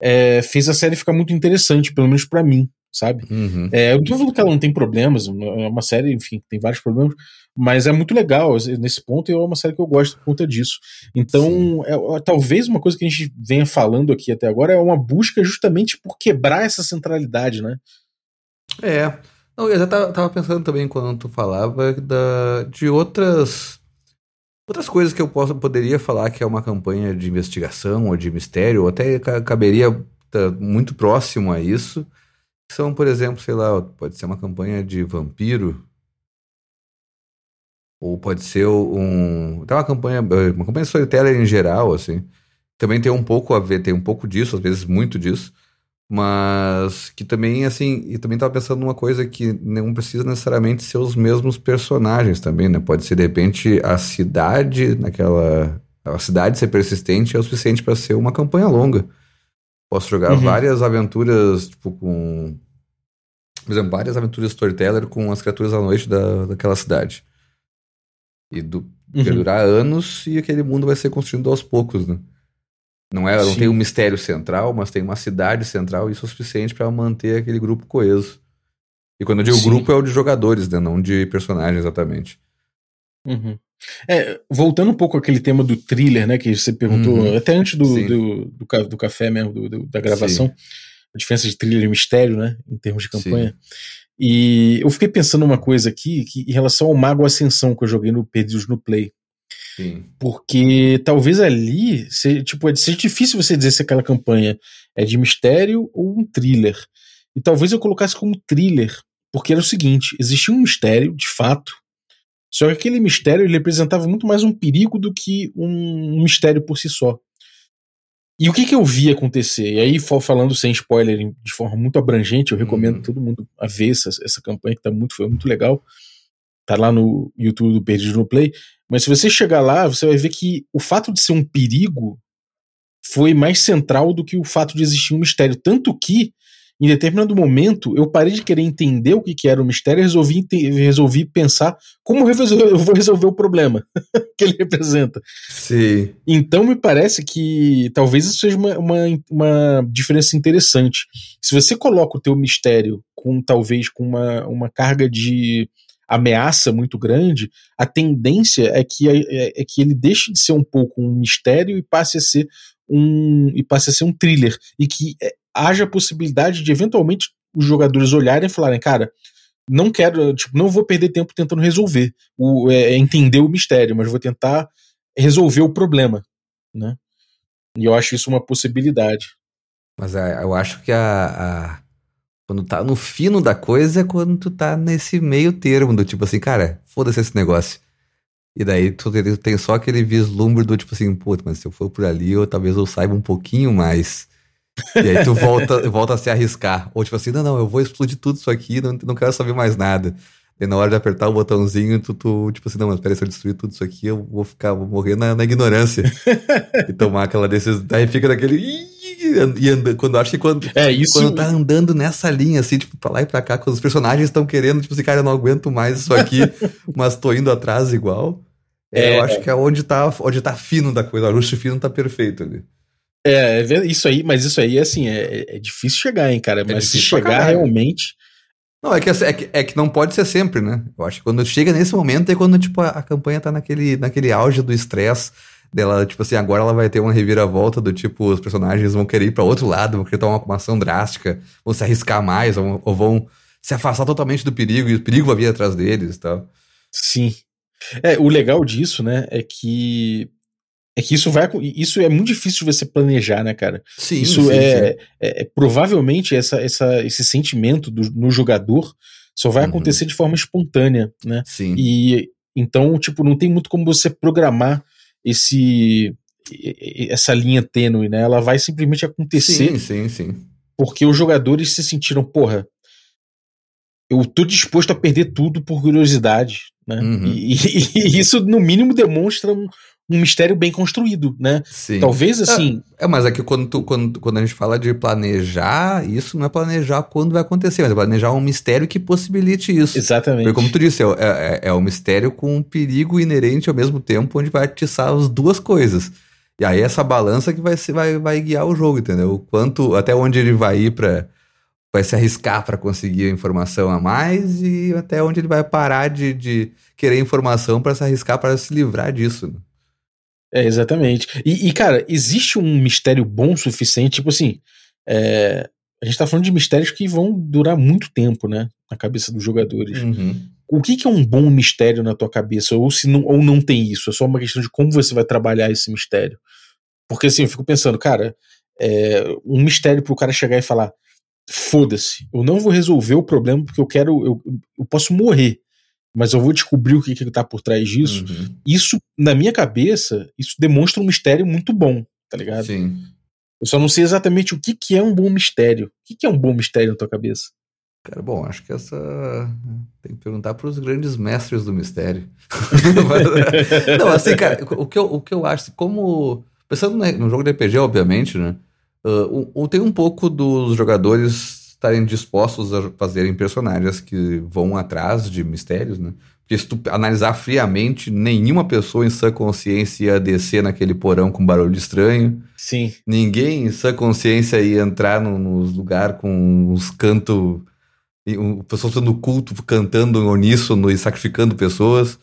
é, fez a série ficar muito interessante, pelo menos para mim, sabe? Uhum. É, eu não tô falando que ela não tem problemas, é uma série, enfim, tem vários problemas, mas é muito legal nesse ponto e é uma série que eu gosto por conta disso. Então, é, é, talvez uma coisa que a gente venha falando aqui até agora é uma busca justamente por quebrar essa centralidade, né? É, não, eu já tava, tava, pensando também quando tu falava da, de outras outras coisas que eu posso, poderia falar que é uma campanha de investigação ou de mistério, ou até caberia tá, muito próximo a isso. São, por exemplo, sei lá, pode ser uma campanha de vampiro. Ou pode ser um. Até uma campanha. Uma campanha storyteller em geral, assim. Também tem um pouco a ver, tem um pouco disso, às vezes muito disso. Mas que também, assim, e também tava pensando numa coisa que não precisa necessariamente ser os mesmos personagens também, né? Pode ser, de repente, a cidade naquela, A cidade ser persistente é o suficiente para ser uma campanha longa. Posso jogar uhum. várias aventuras, tipo, com. Por exemplo, várias aventuras storyteller com as criaturas à noite da, daquela cidade. E do, uhum. perdurar anos e aquele mundo vai ser construído aos poucos, né? Não, é, não tem um mistério central, mas tem uma cidade central e isso é o suficiente para manter aquele grupo coeso. E quando eu digo Sim. grupo, é o de jogadores, né? Não de personagens exatamente. Uhum. É, voltando um pouco àquele tema do thriller, né? Que você perguntou, uhum. até antes do, do, do, do, café mesmo, do, do da gravação, Sim. a diferença de thriller e mistério, né? Em termos de campanha. Sim. E eu fiquei pensando uma coisa aqui, que, em relação ao Mago Ascensão que eu joguei no Perdidos no Play. Sim. Porque talvez ali seja, tipo, seja difícil você dizer se aquela campanha é de mistério ou um thriller. E talvez eu colocasse como thriller, porque era o seguinte: existia um mistério, de fato, só que aquele mistério ele representava muito mais um perigo do que um mistério por si só. E o que, que eu vi acontecer? E aí, falando sem spoiler, de forma muito abrangente, eu recomendo uhum. todo mundo a ver essa, essa campanha, que tá muito, foi muito legal. Tá lá no YouTube do Perdido no Play. Mas se você chegar lá, você vai ver que o fato de ser um perigo foi mais central do que o fato de existir um mistério. Tanto que em determinado momento, eu parei de querer entender o que, que era o mistério e resolvi, resolvi pensar como eu vou resolver o problema que ele representa. Sim. Então, me parece que talvez isso seja uma, uma, uma diferença interessante. Se você coloca o teu mistério com talvez com uma, uma carga de ameaça muito grande, a tendência é que, é, é, que ele deixe de ser um pouco um mistério e passe a ser um e passe a ser um thriller e que é, haja a possibilidade de eventualmente os jogadores olharem e falarem, cara, não quero, tipo, não vou perder tempo tentando resolver, o, é, é, entender o mistério, mas vou tentar resolver o problema, né? E eu acho isso uma possibilidade. Mas é, eu acho que a, a, quando tá no fino da coisa é quando tu tá nesse meio termo do tipo assim, cara, foda-se esse negócio. E daí tu tem só aquele vislumbre do tipo assim, pô, mas se eu for por ali, eu talvez eu saiba um pouquinho mais. E aí tu volta, volta a se arriscar. Ou tipo assim, não, não, eu vou explodir tudo isso aqui, não, não quero saber mais nada. E na hora de apertar o botãozinho, tu, tu tipo assim, não, mas peraí, se eu destruir tudo isso aqui, eu vou ficar, vou morrer na, na ignorância. e tomar aquela decisão. Daí fica daquele. E anda, quando acho que quando, é, isso... quando tá andando nessa linha, assim, tipo, pra lá e pra cá, quando os personagens estão querendo, tipo assim, cara, eu não aguento mais isso aqui, mas tô indo atrás igual. É, eu acho que é onde tá, onde tá fino da coisa, o ajuste fino tá perfeito ali. É, é isso aí, mas isso aí, assim, é, é difícil chegar, hein, cara. É mas se chegar realmente. Não, é que, é, que, é que não pode ser sempre, né? Eu acho que quando chega nesse momento é quando, tipo, a, a campanha tá naquele, naquele auge do estresse dela, tipo assim, agora ela vai ter uma reviravolta do tipo, os personagens vão querer ir pra outro lado, vão querer tomar uma ação drástica, vão se arriscar mais, ou, ou vão se afastar totalmente do perigo, e o perigo vai vir atrás deles e tal. Sim. É, o legal disso, né, é que é que isso vai. Isso é muito difícil de você planejar, né, cara? Sim. Isso sim, é, sim. é, é, provavelmente essa, essa, esse sentimento do, no jogador só vai uhum. acontecer de forma espontânea, né? Sim. E então, tipo, não tem muito como você programar esse essa linha tênue, né? Ela vai simplesmente acontecer. Sim, sim, sim. Porque os jogadores se sentiram, porra, eu tô disposto a perder tudo por curiosidade, né? Uhum. E, e, e, isso, no mínimo, demonstra um, um mistério bem construído, né? Sim. Talvez assim. É, é mas é que quando, tu, quando, quando a gente fala de planejar, isso não é planejar quando vai acontecer, mas é planejar um mistério que possibilite isso. Exatamente. Porque, como tu disse, é, é, é um mistério com um perigo inerente ao mesmo tempo, onde vai atiçar as duas coisas. E aí, essa balança que vai, vai, vai guiar o jogo, entendeu? Quanto, até onde ele vai ir para vai se arriscar para conseguir informação a mais e até onde ele vai parar de, de querer informação para se arriscar para se livrar disso. É, exatamente. E, e, cara, existe um mistério bom o suficiente, tipo assim, é, a gente tá falando de mistérios que vão durar muito tempo, né, na cabeça dos jogadores. Uhum. O que, que, é um bom mistério na tua cabeça? Ou, se não, ou não tem isso? É só uma questão de como você vai trabalhar esse mistério. Porque assim, eu fico pensando, cara, é, um mistério pro cara chegar e falar: foda-se, eu não vou resolver o problema porque eu quero, eu, eu posso morrer mas eu vou descobrir o que está por trás disso. Uhum. Isso, na minha cabeça, isso demonstra um mistério muito bom, tá ligado? Sim. Eu só não sei exatamente o que, que é um bom mistério. O que, que é um bom mistério na tua cabeça? Cara, bom, acho que essa. Tem que perguntar para os grandes mestres do mistério. não, assim, cara, o que eu, o que eu acho, como. Pensando no jogo de RPG, obviamente, né? Uh, tem um pouco dos jogadores estarem dispostos a fazerem personagens que vão atrás de mistérios, né? Porque se tu analisar friamente, nenhuma pessoa em sã consciência ia descer naquele porão com barulho estranho. Sim. Ninguém em sã consciência ia entrar nos no lugares com uns cantos um, pessoas fazendo culto, cantando em uníssono e sacrificando pessoas.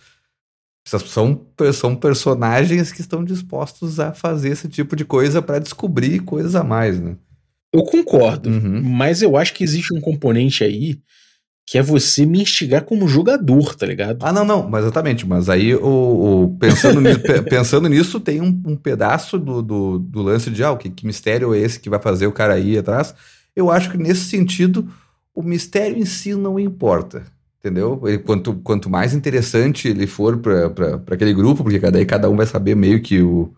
São, são personagens que estão dispostos a fazer esse tipo de coisa para descobrir coisas a mais, né? Eu concordo, uhum. mas eu acho que existe um componente aí que é você me instigar como jogador, tá ligado? Ah, não, não, mas exatamente. Mas aí, o, o pensando, nisso, pensando nisso, tem um, um pedaço do, do, do, lance de, ah, que, que mistério é esse que vai fazer o cara ir atrás? Eu acho que nesse sentido, o mistério em si não importa. Entendeu? Ele, quanto, quanto mais interessante ele for para aquele grupo, porque daí cada um vai saber meio que o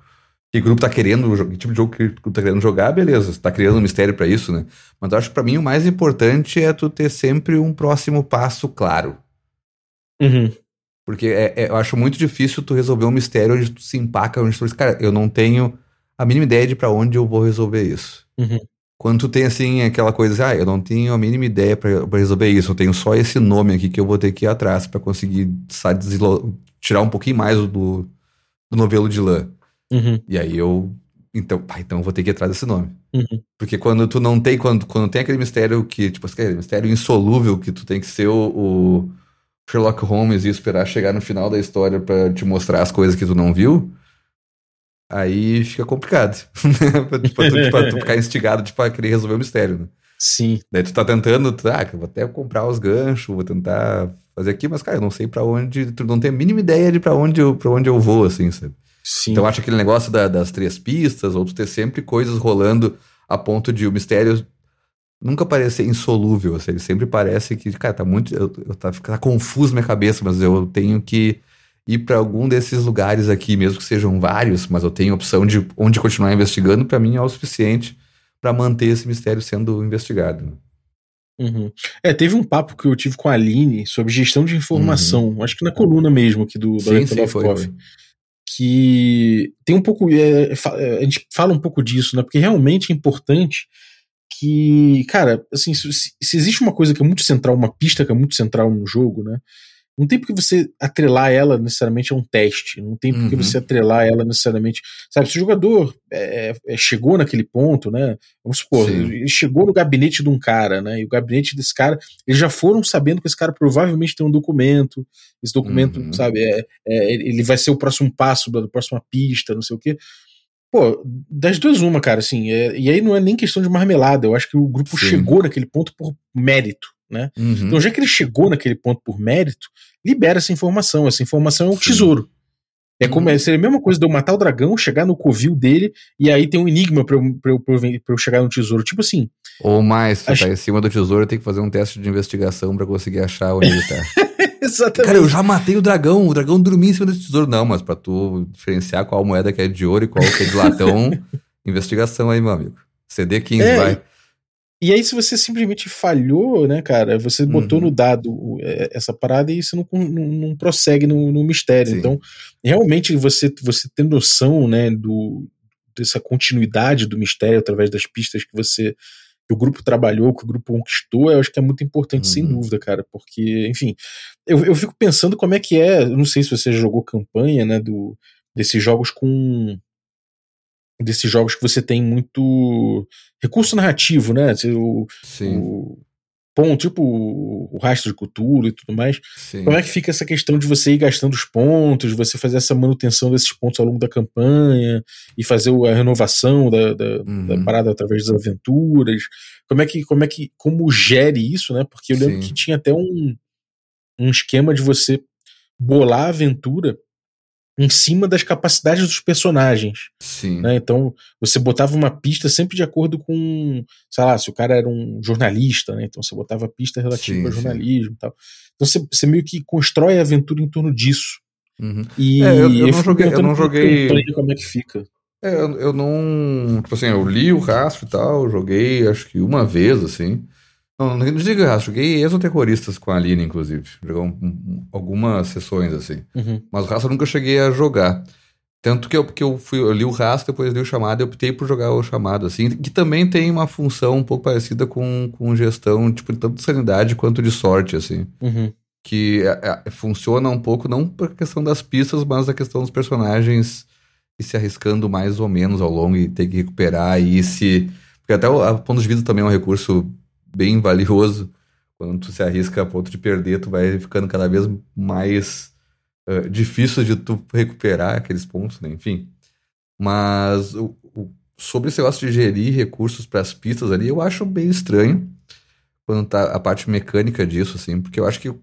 que grupo tá querendo, que tipo de jogo que tu tá querendo jogar, beleza, você tá criando um mistério para isso, né? Mas eu acho que pra mim o mais importante é tu ter sempre um próximo passo claro. Uhum. Porque é, é, eu acho muito difícil tu resolver um mistério onde tu se empaca, onde tu diz, cara, eu não tenho a mínima ideia de para onde eu vou resolver isso. Uhum. Quando tu tem, assim, aquela coisa, ah, eu não tenho a mínima ideia para resolver isso, eu tenho só esse nome aqui que eu vou ter que ir atrás para conseguir sabe, tirar um pouquinho mais do, do novelo de lã. Uhum. E aí eu. Então, pá, então eu vou ter que ir atrás desse nome. Uhum. Porque quando tu não tem, quando, quando tem aquele mistério que, tipo, aquele mistério insolúvel que tu tem que ser o, o Sherlock Holmes e esperar chegar no final da história para te mostrar as coisas que tu não viu aí fica complicado. tipo, tu, tipo, tu ficar instigado tipo, a querer resolver o mistério, né? Sim. Daí tu tá tentando, ah, vou até comprar os ganchos, vou tentar fazer aqui, mas, cara, eu não sei para onde, tu não tem a mínima ideia de para onde, eu, pra onde eu vou, assim, sabe? Sim. Então eu acho aquele negócio da, das três pistas, ou tu ter sempre coisas rolando a ponto de o mistério nunca parecer insolúvel, assim, ele sempre parece que, cara, tá muito, eu, eu tá, tá confuso minha cabeça, mas eu tenho que ir para algum desses lugares aqui, mesmo que sejam vários, mas eu tenho opção de onde continuar investigando, para mim é o suficiente para manter esse mistério sendo investigado. Uhum. É, teve um papo que eu tive com a Aline sobre gestão de informação, uhum. acho que na coluna mesmo aqui do, do sim, sim, foi, foi. Que tem um pouco, é, é, a gente fala um pouco disso, né? Porque realmente é importante que, cara, assim, se, se, existe uma coisa que é muito central, uma pista que é muito central no jogo, né? Não tem porque você atrelar ela necessariamente a um teste. Não tem porque uhum. você atrelar ela necessariamente. Sabe, se o jogador é, é, chegou naquele ponto, né? Vamos supor, Sim. ele chegou no gabinete de um cara, né? E o gabinete desse cara, eles já foram sabendo que esse cara provavelmente tem um documento. Esse documento, uhum. sabe, é, é, ele vai ser o próximo passo da próxima pista, não sei o quê. Pô, das duas, uma, cara, assim. É, e aí não é nem questão de marmelada. Eu acho que o grupo Sim. chegou naquele ponto por mérito né? Uhum. Então, já que ele chegou naquele ponto por mérito, libera essa informação. Essa informação é um Sim. tesouro. É como uhum. seria a mesma coisa de eu matar o dragão, chegar no covil dele, e aí tem um enigma pra eu, pra eu, pra eu chegar no tesouro. Tipo assim. Ou mais, acho... tá em cima do tesouro, tem que fazer um teste de investigação para conseguir achar onde ele tá. Exatamente. Cara, eu já matei o dragão, o dragão dormia em cima desse tesouro. Não, mas pra tu diferenciar qual moeda que é de ouro e qual que é de latão, investigação aí, meu amigo. CD15, é, vai. E aí, se você simplesmente falhou, né, cara, você botou uhum. no dado é, essa parada e você não, não, não prossegue no, no mistério. Sim. Então, realmente, você, você ter noção, né, do, dessa continuidade do mistério através das pistas que você que o grupo trabalhou, que o grupo conquistou, eu acho que é muito importante, uhum. sem dúvida, cara, porque, enfim, eu, eu fico pensando como é que é, não sei se você jogou campanha, né, do, desses jogos com desses jogos que você tem muito recurso narrativo, né? O, Sim. o ponto, tipo o rastro de cultura e tudo mais. Sim. Como é que fica essa questão de você ir gastando os pontos, você fazer essa manutenção desses pontos ao longo da campanha e fazer a renovação da, da, uhum. da parada através das aventuras? Como é que, como é que, como gere isso, né? Porque eu lembro Sim. que tinha até um, um esquema de você bolar a aventura em cima das capacidades dos personagens. Sim. Né? Então, você botava uma pista sempre de acordo com, sei lá, se o cara era um jornalista, né? Então você botava pista relativa sim, ao jornalismo sim. e tal. Então você, você, meio que constrói a aventura em torno disso. Uhum. E é, eu, eu, não joguei, eu não joguei. Como é que fica? É, eu, eu não. Tipo assim, eu li o rastro e tal, joguei acho que uma vez, assim. Não, não digo errado, joguei exoterroristas com a Aline, inclusive. Um, algumas sessões, assim. Uhum. Mas o Rastro eu nunca cheguei a jogar. Tanto que eu, que eu, fui, eu li o Rastro, depois li o Chamado, e optei por jogar o Chamado, assim. Que também tem uma função um pouco parecida com, com gestão, tipo, tanto de sanidade quanto de sorte, assim. Uhum. Que é, é, funciona um pouco, não por questão das pistas, mas a questão dos personagens e se arriscando mais ou menos ao longo e ter que recuperar e se... Porque até o ponto de vida também é um recurso bem valioso. Quando tu se arrisca a ponto de perder, tu vai ficando cada vez mais uh, difícil de tu recuperar aqueles pontos, né? Enfim. Mas o, o, sobre esse negócio de gerir recursos para as pistas ali, eu acho bem estranho quando tá a parte mecânica disso, assim, porque eu acho que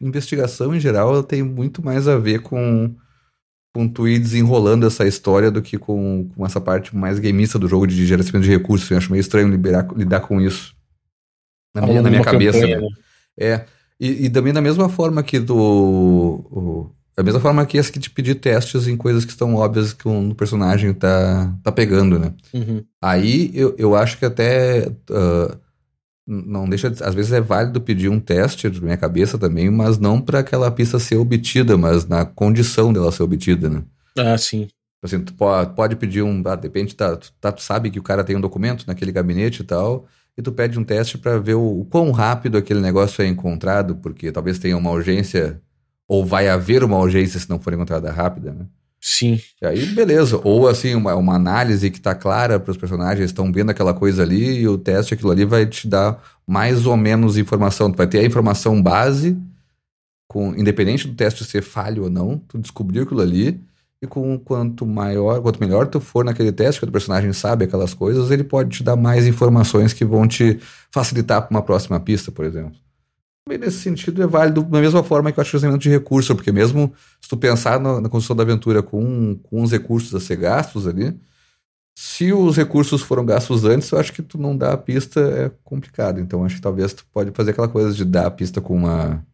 investigação em geral ela tem muito mais a ver com com tu ir desenrolando essa história do que com, com essa parte mais gamista do jogo de gerenciamento de recursos. Eu acho meio estranho liberar, lidar com isso. Na minha, na minha cabeça. Campanha, né? É. E, e, também da mesma forma que do. O, da mesma forma que esse que te pedir testes em coisas que estão óbvias que um personagem tá, tá pegando, né? Uhum. Aí eu, eu acho que até. Uh, não deixa de, às vezes é válido pedir um teste na minha cabeça também, mas não para aquela pista ser obtida, mas na condição dela ser obtida, né? Ah, sim. Assim, tu pode, pode pedir um, ah, de repente tá, tá, tu sabe que o cara tem um documento naquele gabinete e tal, e tu pede um teste para ver o, o, quão rápido aquele negócio é encontrado, porque talvez tenha uma urgência, ou vai haver uma urgência se não for encontrada rápida, né? Sim. E aí, beleza. Ou assim, uma, uma análise que tá clara para os personagens, estão vendo aquela coisa ali, e o teste, aquilo ali, vai te dar mais ou menos informação. Tu vai ter a informação base, com, independente do teste ser falho ou não, tu descobriu aquilo ali, e com quanto maior, quanto melhor tu for naquele teste, que o personagem sabe aquelas coisas, ele pode te dar mais informações que vão te facilitar para uma próxima pista, por exemplo. Bem, nesse sentido é válido da mesma forma que o usamento de recurso, porque mesmo se tu pensar na, na construção da aventura com, com os recursos a ser gastos ali, se os recursos foram gastos antes, eu acho que tu não dá a pista é complicado. Então acho que talvez tu pode fazer aquela coisa de dar a pista com uma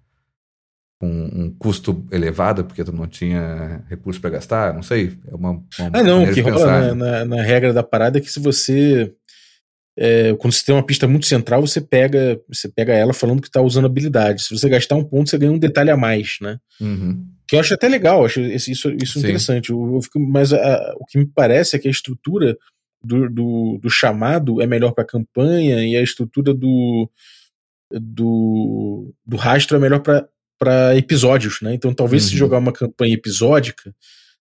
um, um, custo elevado, porque tu não tinha recurso para gastar, não sei. É uma, uma ah, não, o que rola na, na, na, regra da parada é que se você. É, quando você tem uma pista muito central, você pega você pega ela falando que está usando habilidade. Se você gastar um ponto, você ganha um detalhe a mais, né? Uhum. Que eu acho até legal, acho isso, isso interessante. Eu, eu fico, mas a, o que me parece é que a estrutura do, do, do chamado é melhor para a campanha e a estrutura do, do, do rastro é melhor para para episódios, né? Então talvez uhum. se jogar uma campanha episódica,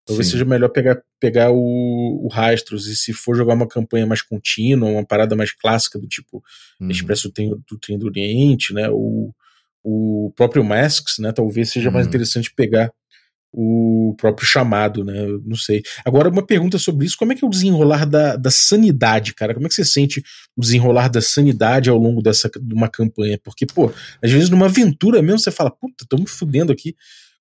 talvez Sim. seja melhor pegar, pegar o, o, Rastros, e se for jogar uma campanha mais contínua, uma parada mais clássica do tipo uhum. Expresso do, do Trem do Oriente, né? O, o próprio Masks, né? Talvez seja uhum. mais interessante pegar o próprio chamado, né? Eu não sei. Agora, uma pergunta sobre isso: como é que é o desenrolar da, da sanidade, cara? Como é que você sente o desenrolar da sanidade ao longo dessa de uma campanha? Porque, pô, às vezes numa aventura mesmo você fala, puta, tô me fudendo aqui.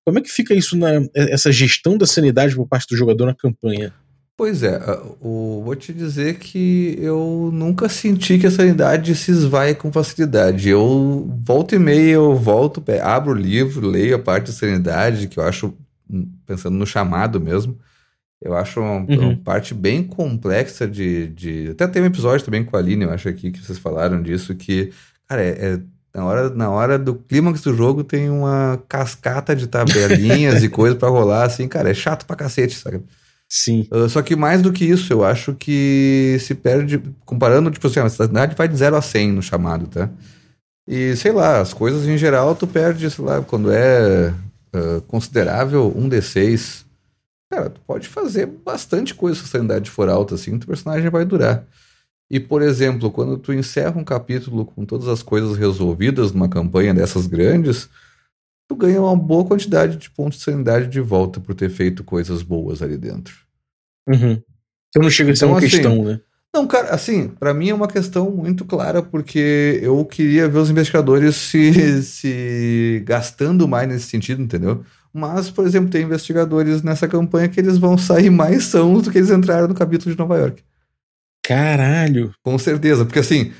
Como é que fica isso na essa gestão da sanidade por parte do jogador na campanha? Pois é, o, vou te dizer que eu nunca senti que a sanidade se esvai com facilidade. Eu volto e meia, eu volto, abro o livro, leio a parte de sanidade, que eu acho pensando no chamado mesmo, eu acho uma, uhum. uma, parte bem complexa de, de. Até tem um episódio também com a Aline, eu acho aqui que vocês falaram disso, que, cara, é, é na, hora, na hora do clímax do jogo tem uma cascata de tabelinhas e coisas para rolar, assim, cara, é chato pra cacete, sabe? Sim. Uh, só que mais do que isso, eu acho que se perde, comparando, tipo assim, a cidade vai de 0 a 100 no chamado, tá? E sei lá, as coisas em geral tu perde, sei lá, quando é uh, considerável, um D6, cara, tu pode fazer bastante coisa se a sanidade for alta, assim, o teu personagem vai durar. E, por exemplo, quando tu encerra um capítulo com todas as coisas resolvidas numa campanha dessas grandes, tu ganha uma boa quantidade de pontos de sanidade de volta por ter feito coisas boas ali dentro. Uhum. Então não chega a ser então, uma assim, questão, né? Não, cara, assim, para mim é uma questão muito clara, porque eu queria ver os investigadores se, se gastando mais nesse sentido, entendeu? Mas, por exemplo, tem investigadores nessa campanha que eles vão sair mais sãos do que eles entraram no capítulo de Nova York. Caralho! Com certeza, porque assim,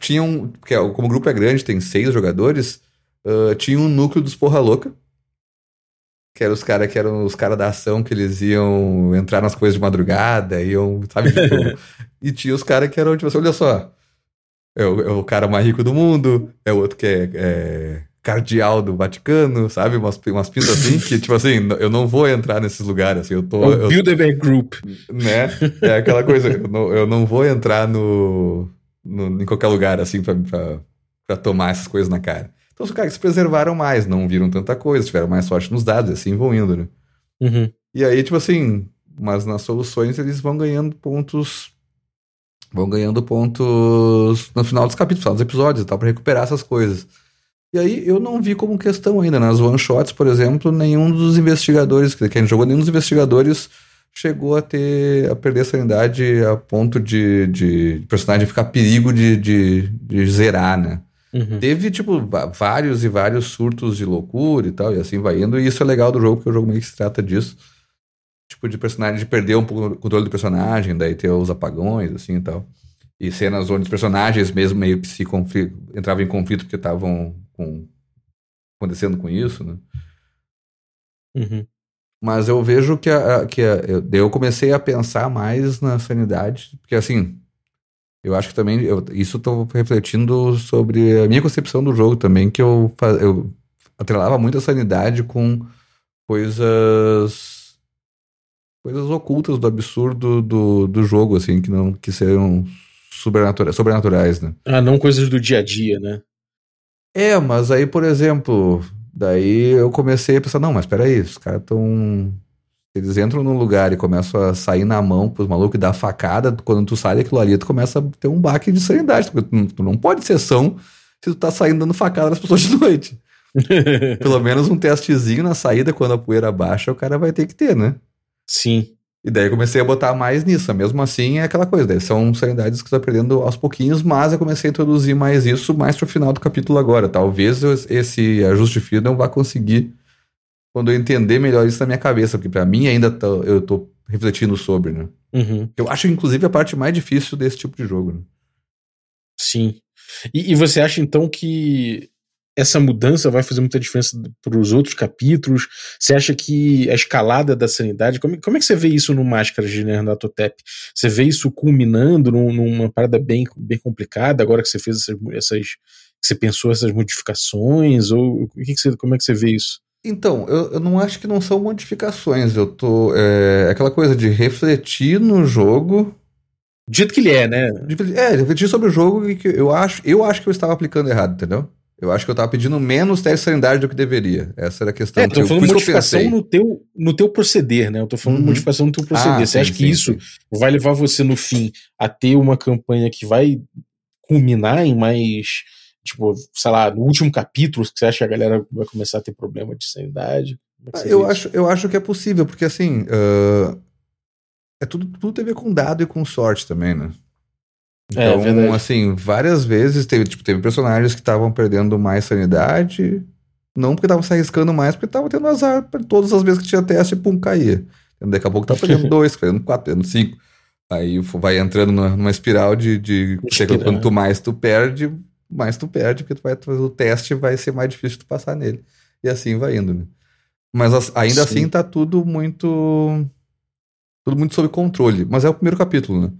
tinham. Porque como o grupo é grande, tem seis jogadores, uh, tinha um núcleo dos Porra Louca, que eram os caras que eram os caras da ação que eles iam entrar nas coisas de madrugada, iam, sabe? Tipo, e tinha os caras que eram, tipo assim, olha só, é o, é o cara mais rico do mundo, é o outro que é, é cardeal do Vaticano, sabe? Umas, umas pintas assim, que, tipo assim, eu não vou entrar nesses lugares, assim, eu tô... É o eu, Bilderberg Group. Né? É aquela coisa, eu não, eu não vou entrar no, no, em qualquer lugar, assim, pra, pra, pra tomar essas coisas na cara. Então, os caras se preservaram mais, não viram tanta coisa, tiveram mais sorte nos dados, e assim vão indo, né? Uhum. E aí, tipo assim, mas nas soluções eles vão ganhando pontos. Vão ganhando pontos no final dos capítulos, no final dos episódios e tal, pra recuperar essas coisas. E aí eu não vi como questão ainda. Nas one shots, por exemplo, nenhum dos investigadores, que a gente jogou, nenhum dos investigadores chegou a ter a perder a sanidade a ponto de, de personagem ficar perigo de, de, de zerar, né? Uhum. Teve, tipo, vários e vários surtos de loucura e tal, e assim vai indo. E isso é legal do jogo, porque o jogo meio que se trata disso. Tipo, de personagem, de perder um pouco o controle do personagem, daí ter os apagões, assim e tal. E cenas onde os personagens mesmo meio que se entravam em conflito porque estavam com... acontecendo com isso, né? Uhum. Mas eu vejo que, a, que a, eu, eu comecei a pensar mais na sanidade, porque assim, eu acho que também, eu, isso estou refletindo sobre a minha concepção do jogo também, que eu, eu atrelava muito a sanidade com coisas coisas ocultas do absurdo do, do jogo, assim, que não que seriam sobrenaturais, sobrenaturais, né? Ah, não coisas do dia a dia, né? É, mas aí, por exemplo, daí eu comecei a pensar, não, mas peraí, os caras estão eles entram num lugar e começam a sair na mão pros malucos e dar facada, quando tu sai daquilo ali, tu começa a ter um baque de sanidade. Tu, tu não pode ser são se tu tá saindo dando facada nas pessoas de noite. Pelo menos um testezinho na saída, quando a poeira baixa, o cara vai ter que ter, né? Sim. E daí eu comecei a botar mais nisso. Mesmo assim, é aquela coisa. Daí são sanidades que tá perdendo aos pouquinhos, mas eu comecei a introduzir mais isso mais pro final do capítulo agora. Talvez esse ajuste fino não vá conseguir quando eu entender melhor isso na minha cabeça, porque para mim ainda tô, eu tô refletindo sobre, né? Uhum. Eu acho, inclusive, a parte mais difícil desse tipo de jogo, né? Sim. E, e você acha, então, que essa mudança vai fazer muita diferença para os outros capítulos? Você acha que a escalada da sanidade, como, como é que você vê isso no Máscaras de Nernatotep? Você vê isso culminando num, numa parada bem, bem complicada, agora que você fez essas, essas você pensou essas modificações? Ou que, que você, como é que você vê isso? Então, eu, eu não acho que não são modificações. Eu tô. É, aquela coisa de refletir no jogo. Do jeito que ele é, né? De, é, refletir sobre o jogo e que eu acho, eu acho que eu estava aplicando errado, entendeu? Eu acho que eu estava pedindo menos teste de sanidade do que deveria. Essa era a questão. É, eu tô falando modificação no teu, no teu proceder, né? Eu tô falando uhum. modificação no teu proceder. Ah, você sim, acha que sim, isso sim. vai levar você, no fim, a ter uma campanha que vai culminar em mais tipo, sei lá, no último capítulo, que você acha que a galera vai começar a ter problema de sanidade? É eu, acho, eu acho que é possível, porque assim, uh, é tudo, tudo tem a ver com dado e com sorte também, né? É, então, é assim, várias vezes teve, tipo, teve personagens que estavam perdendo mais sanidade, não porque estavam se arriscando mais, porque estavam tendo azar todas as vezes que tinha teste, pum, caía. Daqui a pouco tá perdendo dois, perdendo quatro, perdendo cinco. Aí vai entrando numa espiral de, de quanto mais tu perde, mais tu perde, porque tu vai fazer o teste vai ser mais difícil tu passar nele. E assim vai indo, né? Mas ainda Sim. assim tá tudo muito. Tudo muito sob controle. Mas é o primeiro capítulo, né?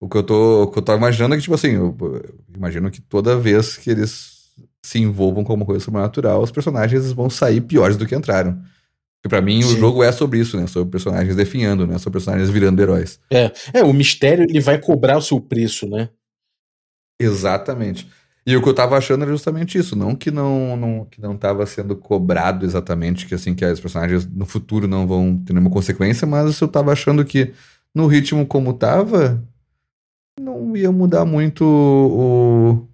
O que eu tô, o que eu tô imaginando é que, tipo assim, eu, eu imagino que toda vez que eles se envolvam com uma coisa sobrenatural, os personagens vão sair piores do que entraram. Porque pra mim Sim. o jogo é sobre isso, né? Sobre personagens definhando, né? Sobre personagens virando heróis. É, é o mistério ele vai cobrar o seu preço, né? Exatamente. E o que eu tava achando era justamente isso, não que não, não que não tava sendo cobrado exatamente, que assim, que os personagens no futuro não vão ter nenhuma consequência, mas eu tava achando que no ritmo como tava, não ia mudar muito o,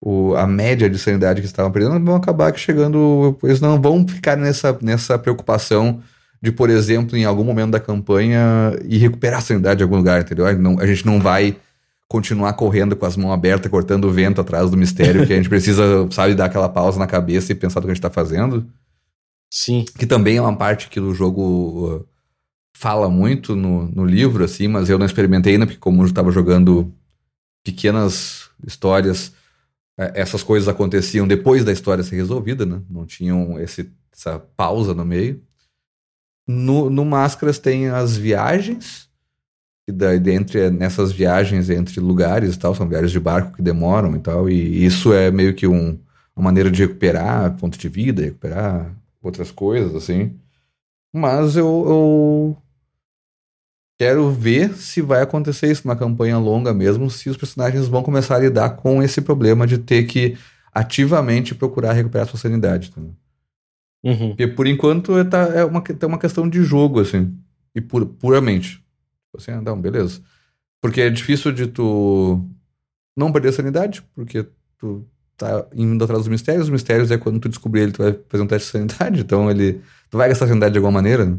o, a média de sanidade que estavam perdendo, vão acabar chegando, eles não vão ficar nessa, nessa preocupação de, por exemplo, em algum momento da campanha, ir recuperar a sanidade em algum lugar, entendeu? Não, a gente não vai continuar correndo com as mãos abertas, cortando o vento atrás do mistério, que a gente precisa, sabe, dar aquela pausa na cabeça e pensar no que a gente tá fazendo. Sim. Que também é uma parte que o jogo fala muito no, no livro, assim, mas eu não experimentei ainda, porque como eu estava jogando pequenas histórias, é, essas coisas aconteciam depois da história ser resolvida, né? Não tinham esse, essa pausa no meio. No, no Máscaras tem as viagens, E daí, entre, nessas viagens entre lugares e tal, são viagens de barco que demoram e tal, e isso é meio que um, uma maneira de recuperar ponto de vida, recuperar outras coisas, assim. Mas eu, eu quero ver se vai acontecer isso numa campanha longa mesmo, se os personagens vão começar a lidar com esse problema de ter que ativamente procurar recuperar sua sanidade. Tá? Uhum. Porque por enquanto tá, é uma, é uma questão de jogo, assim, e pur, puramente. Assim, ah, não, beleza. Porque é difícil de tu não perder a sanidade, porque tu tá indo atrás dos mistérios. Os mistérios é quando tu descobrir ele, tu vai fazer um teste de sanidade. Então ele. Tu vai gastar sanidade de alguma maneira, né?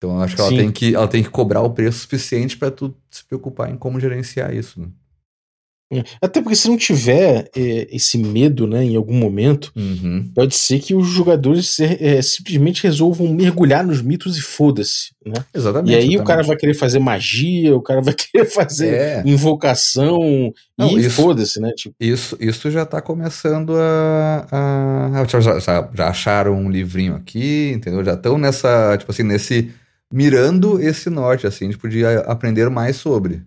Então eu acho que ela tem que, ela tem que cobrar o preço suficiente para tu se preocupar em como gerenciar isso, né? É. Até porque se não tiver é, esse medo, né, em algum momento, uhum. pode ser que os jogadores é, simplesmente resolvam mergulhar nos mitos e foda-se, né? Exatamente. E aí exatamente. o cara vai querer fazer magia, o cara vai querer fazer É. invocação Não, e foda-se, né? Tipo, Isso, isso já tá começando a. a, já- já acharam um livrinho aqui, entendeu? Já estão nessa, tipo assim, nesse. Mirando esse norte, assim, tipo, de aprender mais sobre.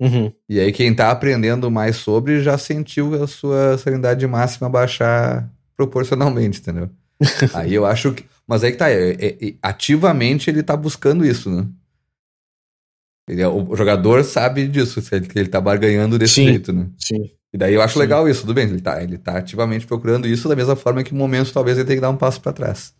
uhum. E aí, quem tá aprendendo mais sobre já sentiu a sua sanidade máxima baixar proporcionalmente, entendeu? aí eu acho que. Mas aí que tá, é- é- é- ativamente ele tá buscando isso, né? Ele é- o jogador sabe disso, ele- que ele tá barganhando desse Sim. jeito, né? sim. E daí eu acho Sim. legal isso, tudo bem, ele tá, ele tá ativamente procurando isso da mesma forma que em momentos talvez ele tenha que dar um passo pra trás.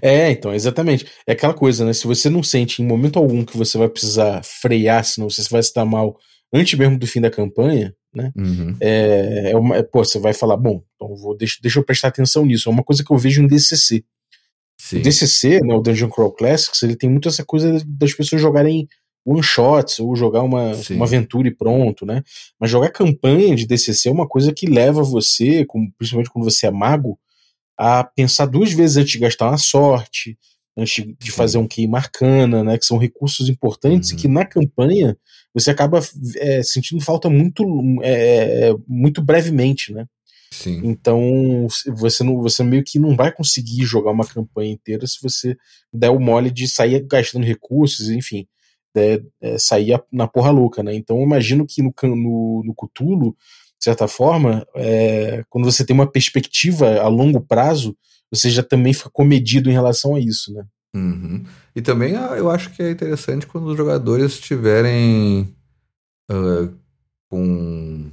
É, então, exatamente. É aquela coisa, né? Se você não sente em momento algum que você vai precisar frear, senão você vai dar mal antes mesmo do fim da campanha, né? Uhum. É, é uma, é, pô, você vai falar, bom, então vou, deixa, deixa eu prestar atenção nisso. É uma coisa que eu vejo em DCC. Sim. O DCC, né, o Dungeon Crawl Classics, ele tem muito essa coisa das pessoas jogarem one shots ou jogar uma, Sim. uma aventura e pronto, né? Mas jogar campanha de DCC é uma coisa que leva você, como- principalmente quando você é mago, a pensar duas vezes antes de gastar uma sorte, antes de fazer um key marcana, né? Que são recursos importantes Uhum. e que na campanha você acaba é, sentindo falta muito, é, é, muito brevemente, né? Sim. Então você não, você meio que não vai conseguir jogar uma campanha inteira se você der o mole de sair gastando recursos, enfim, é, é, sair na porra louca, né? Então eu imagino que no, no, no Cthulhu, de certa forma, é, quando você tem uma perspectiva a longo prazo, você já também fica comedido em relação a isso, né? Uhum. E também ah, eu acho que é interessante quando os jogadores estiverem ah, com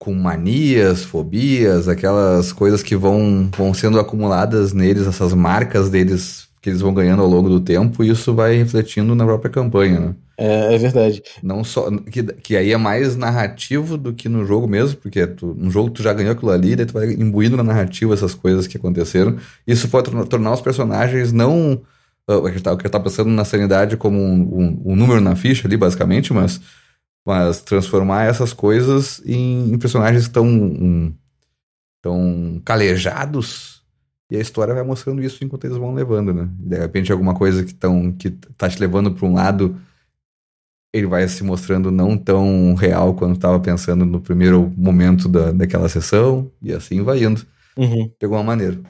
com manias, fobias, aquelas coisas que vão, vão sendo acumuladas neles, essas marcas deles que eles vão ganhando ao longo do tempo, e isso vai refletindo na própria campanha, né? É, é verdade. Não só. Que, que aí é mais narrativo do que no jogo mesmo, porque tu, no jogo tu já ganhou aquilo ali, daí tu vai imbuindo na narrativa essas coisas que aconteceram. Isso pode tornar, os personagens não. ah, O que tá, tá pensando na sanidade como um, um- um número na ficha ali, basicamente, mas, mas transformar essas coisas em, em personagens tão, um, tão calejados. E a história vai mostrando isso enquanto eles vão levando, né? De repente, alguma coisa que, tão, que tá te levando para um lado ele vai se mostrando não tão real quanto estava pensando no primeiro momento da, daquela sessão, e assim vai indo, Uhum. de alguma maneira.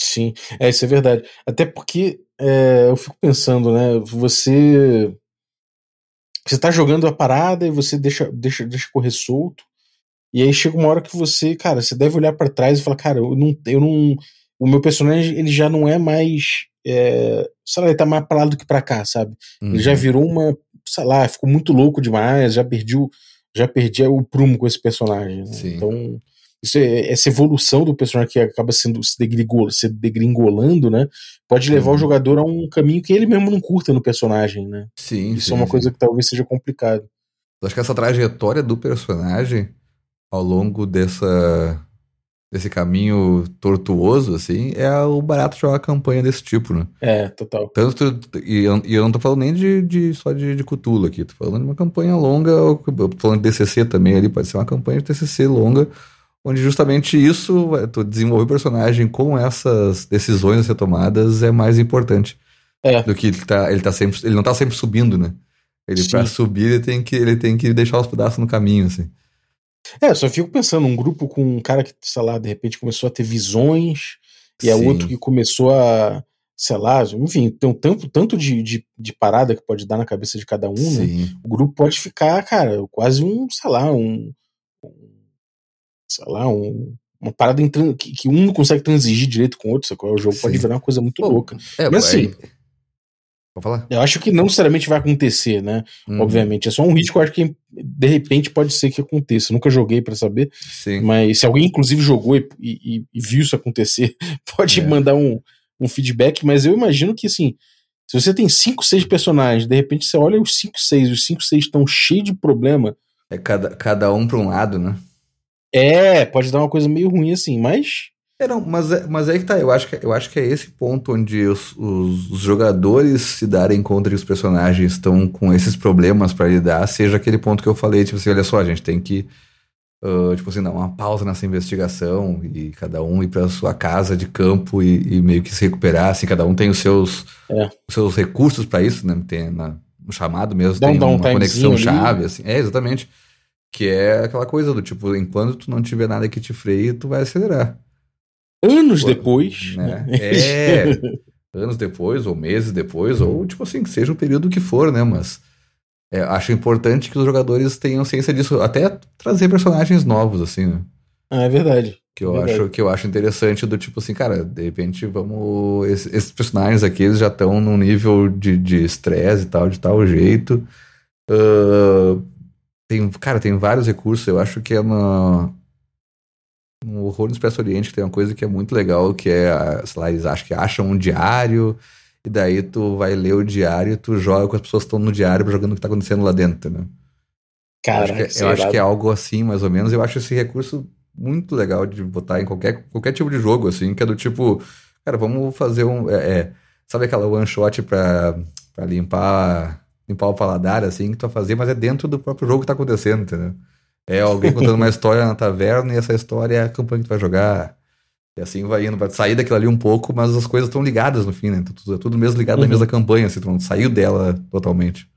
Sim, é, isso é verdade. Até porque é, eu fico pensando, né? Você. Você tá jogando a parada e você deixa, deixa, deixa correr solto. E aí chega uma hora que você, cara, você deve olhar pra trás e falar, cara, eu não, eu não. O meu personagem, ele já não é mais. É, sei lá, ele tá mais pra lá do que pra cá, sabe? Ele já Uhum. virou uma. Sei lá, ficou muito louco demais, já perdi o, já perdi o prumo com esse personagem. né? Então, isso é, essa evolução do personagem que acaba sendo se, se degringolando, né? Pode levar Uhum. o jogador a um caminho que ele mesmo não curta no personagem, né? Sim, Isso sim, é uma sim. coisa que talvez seja complicado. Acho que essa trajetória do personagem ao longo dessa desse caminho tortuoso, assim, é o barato de jogar campanha desse tipo, né? É, total. Tanto, e eu, e eu não tô falando nem de, de só de, de Cthulhu aqui, tô falando de uma campanha longa, falando de DCC também ali, pode ser uma campanha de DCC longa, onde justamente isso, vai- tu desenvolver o personagem com essas decisões a ser tomadas é mais importante É. do que ele tá, ele tá sempre, ele não tá sempre subindo, né? Ele pra subir ele tem que ele tem que deixar os pedaços no caminho, assim. É, eu só fico pensando, um grupo com um cara que, sei lá, de repente começou a ter visões, e Sim. outro que começou a, sei lá, enfim, tem um tanto, tanto de, de, de, parada que pode dar na cabeça de cada um, né? O grupo pode ficar, cara, quase um, sei lá, um. sei lá, um, uma parada que, que, um não consegue transigir direito com o outro, sacou? O jogo Sim. pode virar uma coisa muito Pô, louca. É, Mas assim. Pode falar? Eu acho que não necessariamente vai acontecer, né? Uhum. Obviamente. É só um risco, eu acho que de repente pode ser que aconteça. Eu nunca joguei para saber. Sim. Mas se alguém, inclusive, jogou e, e, e viu isso acontecer, pode é. mandar um, um feedback, mas eu imagino que assim, se você tem 5, 6 personagens, de repente você olha os 5, 6, os 5, 6 estão cheios de problema. É cada, cada um para um lado, né? É, pode dar uma coisa meio ruim assim, mas. É, não, mas, é, mas aí que tá, eu acho que, eu acho que é esse ponto onde os, os, os jogadores se darem conta que os personagens estão com esses problemas para lidar, seja aquele ponto que eu falei, tipo assim, olha só, a gente tem que Uh, tipo assim, dar uma pausa nessa investigação e cada um ir para sua casa de campo e, e, meio que se recuperar, assim, cada um tem os seus, é. os seus recursos para isso, né? Tem na, no chamado mesmo, dá tem um, uma conexão chave, assim. É, exatamente. Que é aquela coisa do tipo, enquanto tu não tiver nada que te freie, tu vai acelerar. Anos Pô, depois. Né? É. anos depois, ou meses depois, ou tipo assim, que seja o período que for, né? Mas é, acho importante que os jogadores tenham ciência disso, até trazer personagens novos, assim, né? Ah, é verdade. Que eu, verdade. acho, que eu acho interessante do tipo assim, cara, de repente vamos. Esses, esses personagens aqui, eles já estão num nível de estresse e tal, de tal jeito. Uh, tem, cara, tem vários recursos. Eu acho que é uma. No Horror no Expresso Oriente tem uma coisa que é muito legal, que é, sei lá, eles acham que acham um diário e daí tu vai ler o diário e tu joga com as pessoas que estão no diário jogando o que tá acontecendo lá dentro, né? Cara, eu acho, que, eu acho que é algo assim, mais ou menos. Eu acho esse recurso muito legal de botar em qualquer, qualquer tipo de jogo, assim, que é do tipo, cara, vamos fazer um. É, é, sabe aquela one shot pra, pra limpar, limpar o paladar, assim, que tu vai fazer, mas é dentro do próprio jogo que tá acontecendo, entendeu? É alguém contando uma história na taverna e essa história é a campanha que tu vai jogar. E assim vai indo, vai sair daquilo ali um pouco, mas as coisas estão ligadas no fim, né? Tudo, tudo mesmo ligado uhum. na mesma campanha, assim, tu não saiu dela totalmente.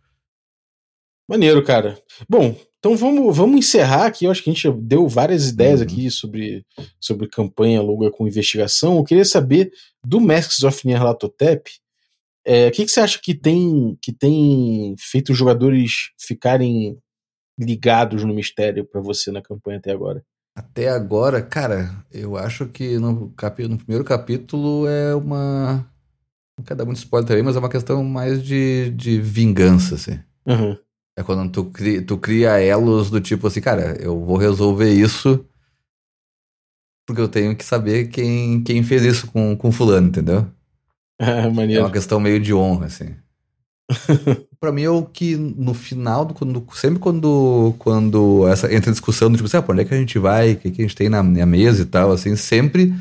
Maneiro, cara. Bom, então vamos, vamos encerrar aqui. Eu acho que a gente deu várias ideias uhum. aqui sobre, sobre campanha longa com investigação. Eu queria saber do Masks of Nyarlathotep, é, o que, que você acha que tem, que tem feito os jogadores ficarem ligados no mistério para você na campanha até agora? Até agora, cara, eu acho que no, capi, no primeiro capítulo é uma. Não quero dar muito spoiler também, mas é uma questão mais de, de vingança, assim. Uhum. É quando tu cria, tu cria elos do tipo assim, cara, eu vou resolver isso porque eu tenho que saber quem, quem fez isso com, com fulano, entendeu? É. É uma questão meio de honra, assim. para mim é o que no final, quando, sempre quando, quando essa, entra a discussão do tipo assim, ah, por onde é que a gente vai, o que, que a gente tem na, na mesa e tal, assim, sempre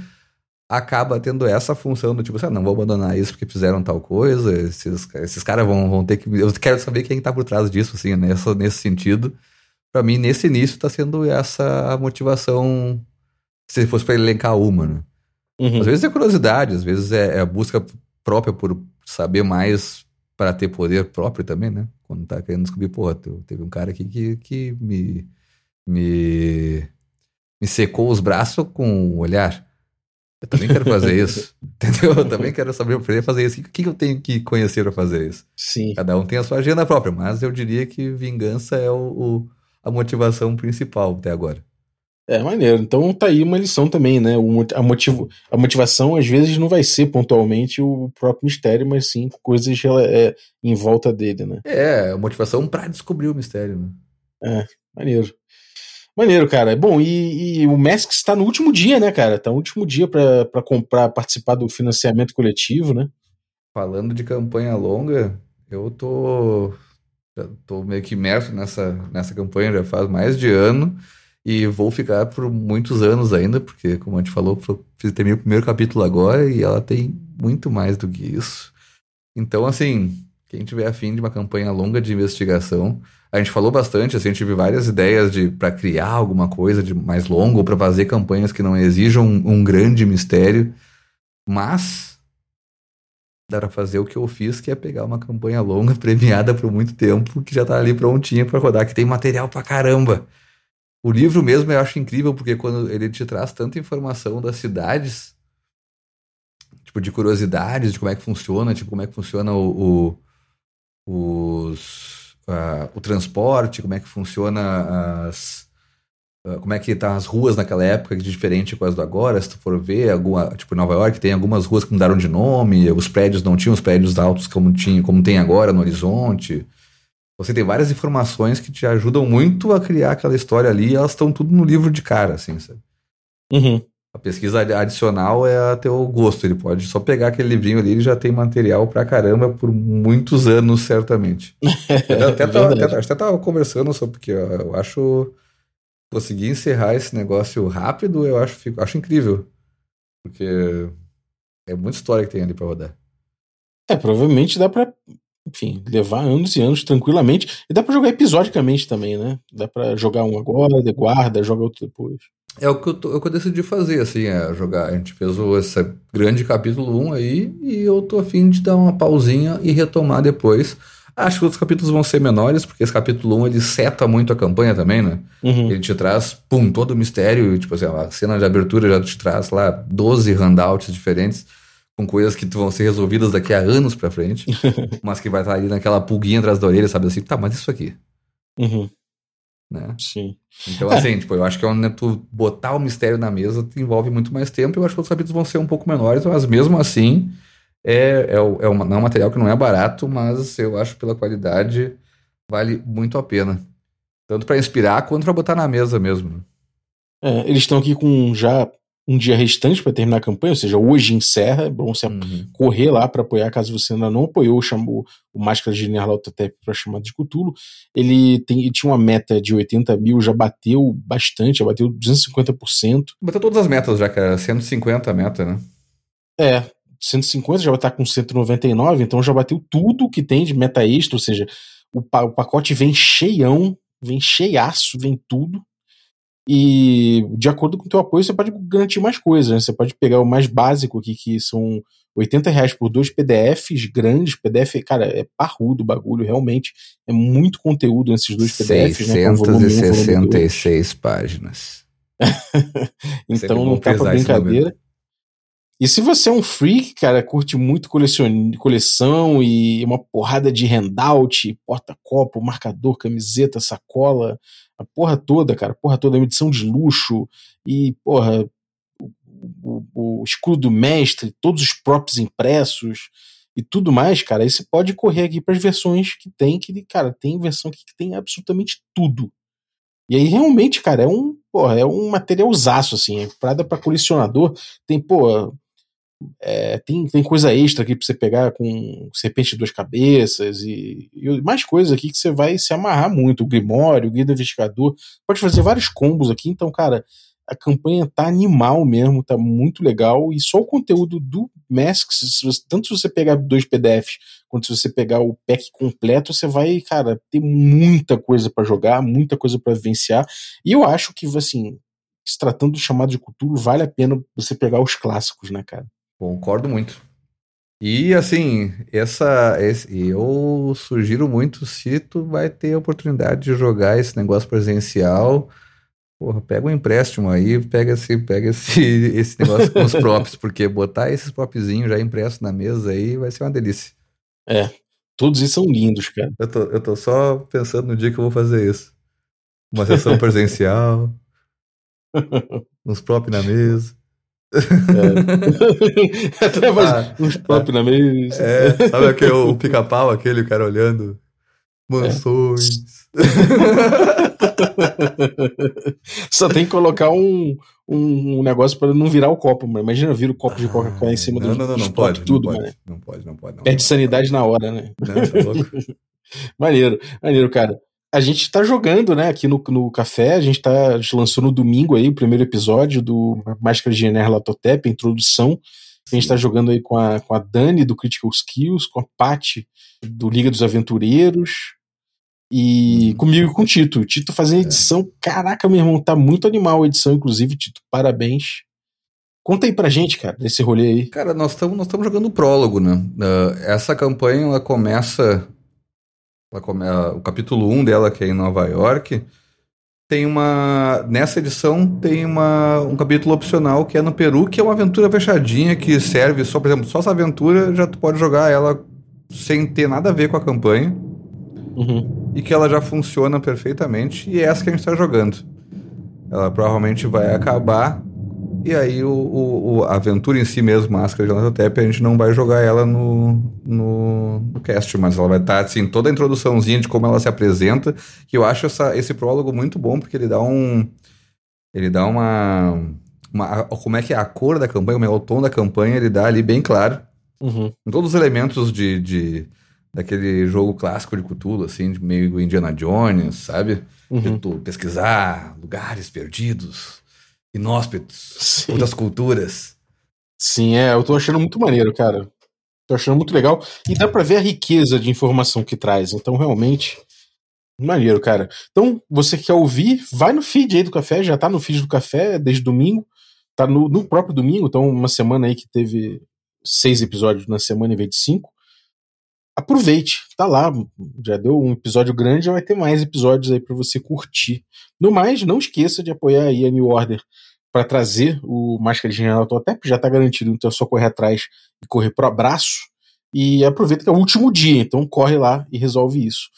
acaba tendo essa função do tipo assim, ah, não vou abandonar isso porque fizeram tal coisa, esses, esses caras vão, vão ter que. Eu quero saber quem tá por trás disso, assim, nessa, nesse sentido. para mim, nesse início, tá sendo essa a motivação, se fosse pra elencar uma, né? Uhum. Às vezes é curiosidade, às vezes é, é a busca própria por saber mais para ter poder próprio também, né? Quando tá querendo descobrir, porra, teve um cara aqui que, que me, me, me secou os braços com o olhar. Eu também quero fazer isso. Entendeu? Eu também quero saber fazer isso. O que eu tenho que conhecer para fazer isso? Sim. Cada um tem a sua agenda própria, mas eu diria que vingança é o, o a motivação principal até agora. É maneiro. Então tá aí uma lição também, né? O, a, motivo, a motivação às vezes não vai ser pontualmente o próprio mistério, mas sim coisas é, em volta dele, né? É, a motivação para descobrir o mistério, né? É, maneiro. Maneiro, cara. Bom, e, e o Mask está no último dia, né, cara? Tá no último dia para comprar, participar do financiamento coletivo, né? Falando de campanha longa, eu tô, tô meio que imerso nessa, nessa campanha já faz mais de ano. E vou ficar por muitos anos ainda, porque, como a gente falou, fiz o primeiro capítulo agora e ela tem muito mais do que isso. Então, assim, quem tiver afim de uma campanha longa de investigação, a gente falou bastante, assim, gente teve várias ideias de para criar alguma coisa de mais longo, ou para fazer campanhas que não exijam um, um grande mistério, mas dá pra fazer o que eu fiz, que é pegar uma campanha longa, premiada por muito tempo, que já tá ali prontinha para rodar, que tem material pra caramba. O livro mesmo eu acho incrível porque quando ele te traz tanta informação das cidades, tipo, de curiosidades de como é que funciona, tipo, como é que funciona o, o os, uh, o transporte, como é que funciona as uh, como é que tá as ruas naquela época, que é diferente com as do agora, se tu for ver, alguma, tipo, Nova York tem algumas ruas que mudaram de nome, os prédios não tinham os prédios altos como, tinha, como tem agora no horizonte. Você tem várias informações que te ajudam muito a criar aquela história ali e elas estão tudo no livro de cara, assim, sabe? Uhum. A pesquisa adicional é a teu gosto. Ele pode só pegar aquele livrinho ali e já tem material pra caramba por muitos anos, certamente. até, até, tava, até, até tava conversando sobre, porque eu acho. Conseguir encerrar esse negócio rápido, eu acho, fico, acho incrível. Porque é muita história que tem ali pra rodar. É, provavelmente dá pra enfim, levar anos e anos tranquilamente. E dá para jogar episodicamente também, né? Dá para jogar um agora, guarda, joga outro depois. É o que eu, tô, é o que eu decidi fazer, assim, é jogar. A gente fez esse grande capítulo 1 aí, e eu tô afim de dar uma pausinha e retomar depois. Acho que os capítulos vão ser menores, porque esse capítulo 1 ele seta muito a campanha também, né? Uhum. Ele te traz, pum, todo o mistério, tipo assim, a cena de abertura já te traz lá 12 handouts diferentes com coisas que vão ser resolvidas daqui a anos pra frente, mas que vai estar ali naquela pulguinha atrás da orelha, sabe assim, tá, mas isso aqui. Uhum. Né? Sim. Então, assim, tipo, eu acho que é tu botar o mistério na mesa envolve muito mais tempo. Eu acho que os capítulos vão ser um pouco menores, mas mesmo assim, é, é, é, uma, é um material que não é barato, mas eu acho pela qualidade vale muito a pena. Tanto para inspirar quanto para botar na mesa mesmo. Né? É, eles estão aqui com já um dia restante para terminar a campanha, ou seja, hoje encerra. É bom você uhum. correr lá para apoiar, caso você ainda não apoiou, chamou o Máscara de Nerlautotep para chamar de Cthulhu. Ele, tem, ele tinha uma meta de 80 mil, já bateu bastante, já bateu 250%. Bateu todas as metas já, cara. 150 a meta, né? É, 150 já vai estar com 199, então já bateu tudo que tem de meta extra, ou seja, o, o pacote vem cheião, vem cheiaço, vem tudo. E de acordo com o teu apoio, você pode garantir mais coisas. Né? Você pode pegar o mais básico aqui, que são 80 reais por dois PDFs grandes. PDF, cara, é parrudo o bagulho, realmente. É muito conteúdo nesses dois PDFs. 666 né, páginas. então não tá pra brincadeira. E se você é um freak, cara, curte muito coleção e uma porrada de handout, porta-copo, marcador, camiseta, sacola, a porra toda, cara, a porra toda, uma edição de luxo e, porra, o, o, o escudo do mestre, todos os props impressos e tudo mais, cara, aí você pode correr aqui para as versões que tem, que, cara, tem versão aqui que tem absolutamente tudo. E aí, realmente, cara, é um, porra, é um materialzaço, assim, é parada para colecionador. Tem, pô, é, tem, tem coisa extra aqui pra você pegar com serpente de duas cabeças e, e, mais coisas aqui que você vai se amarrar muito. O Grimório, o Guia do Investigador. Pode fazer vários combos aqui. Então, cara, a campanha tá animal mesmo, tá muito legal. E só o conteúdo do Mask, se você, tanto se você pegar dois PDFs quanto se você pegar o pack completo, você vai, cara, ter muita coisa para jogar, muita coisa para vivenciar. E eu acho que, assim, se tratando do chamado de cultura, vale a pena você pegar os clássicos, né, cara? Concordo muito. E assim, essa, esse, eu sugiro muito se tu vai ter a oportunidade de jogar esse negócio presencial, porra, pega um empréstimo aí, pega esse, pega esse, esse negócio com os props, porque botar esses propzinhos já impressos na mesa aí vai ser uma delícia. É, todos eles são lindos, cara. Eu tô, eu tô só pensando no dia que eu vou fazer isso. Uma sessão presencial, uns props na mesa. É. Até mais ah, uns pop na mesa. É, sabe aquele, o pica-pau, aquele cara olhando? Mansões. É. Só tem que colocar um, um negócio para não virar o copo, mano. Imagina vira o copo de Coca-Cola em cima do Não, não, não, pode, tudo, não pode, não pode, não pode. Não Perde sanidade na hora, né? Não, é louco. maneiro, maneiro, cara a gente tá jogando, né, aqui no, no café, a gente, tá, a gente lançou no domingo aí o primeiro episódio do Máscara de Ener Latotep, a introdução. A gente tá jogando aí com a, com a Dani do Critical Skills, com a Paty do Liga dos Aventureiros e hum. comigo e com o Tito. O Tito fazendo é. edição. Caraca, meu irmão, tá muito animal a edição, inclusive, Tito. Parabéns. Conta aí pra gente, cara, desse rolê aí. Cara, nós estamos nós jogando o prólogo, né? Uh, essa campanha ela começa come, o capítulo 1 dela, que é em Nova York, tem uma. Nessa edição tem uma, um capítulo opcional que é no Peru, que é uma aventura fechadinha que serve só, por exemplo, só essa aventura já tu pode jogar ela sem ter nada a ver com a campanha. Uhum. E que ela já funciona perfeitamente. E é essa que a gente está jogando. Ela provavelmente vai acabar. E aí o, o, o a aventura em si mesmo, Máscara de Lanatotep, a gente não vai jogar ela no, no, no cast, mas ela vai estar, tá, assim, toda a introduçãozinha de como ela se apresenta, que eu acho essa, esse prólogo muito bom, porque ele dá um... Ele dá uma... uma como é que é a cor da campanha, como é o tom da campanha, ele dá ali bem claro. Uhum. Todos os elementos de, de daquele jogo clássico de Cthulhu, assim, de meio Indiana Jones, sabe? Uhum. De tu pesquisar lugares perdidos, inóspitos, Sim. outras culturas. Sim, é, eu tô achando muito maneiro, cara. Tô achando muito legal. E dá pra ver a riqueza de informação que traz. Então, realmente, maneiro, cara. Então, você que quer ouvir, vai no feed aí do café, já tá no feed do café desde domingo. Tá no, no próprio domingo, então uma semana aí que teve seis episódios na semana em vez de cinco. Aproveite, tá lá. Já deu um episódio grande, já vai ter mais episódios aí para você curtir. No mais, não esqueça de apoiar aí a New Order para trazer o Máscara de General Totep, já tá garantido, então é só correr atrás e correr pro abraço. E aproveita que é o último dia, então corre lá e resolve isso.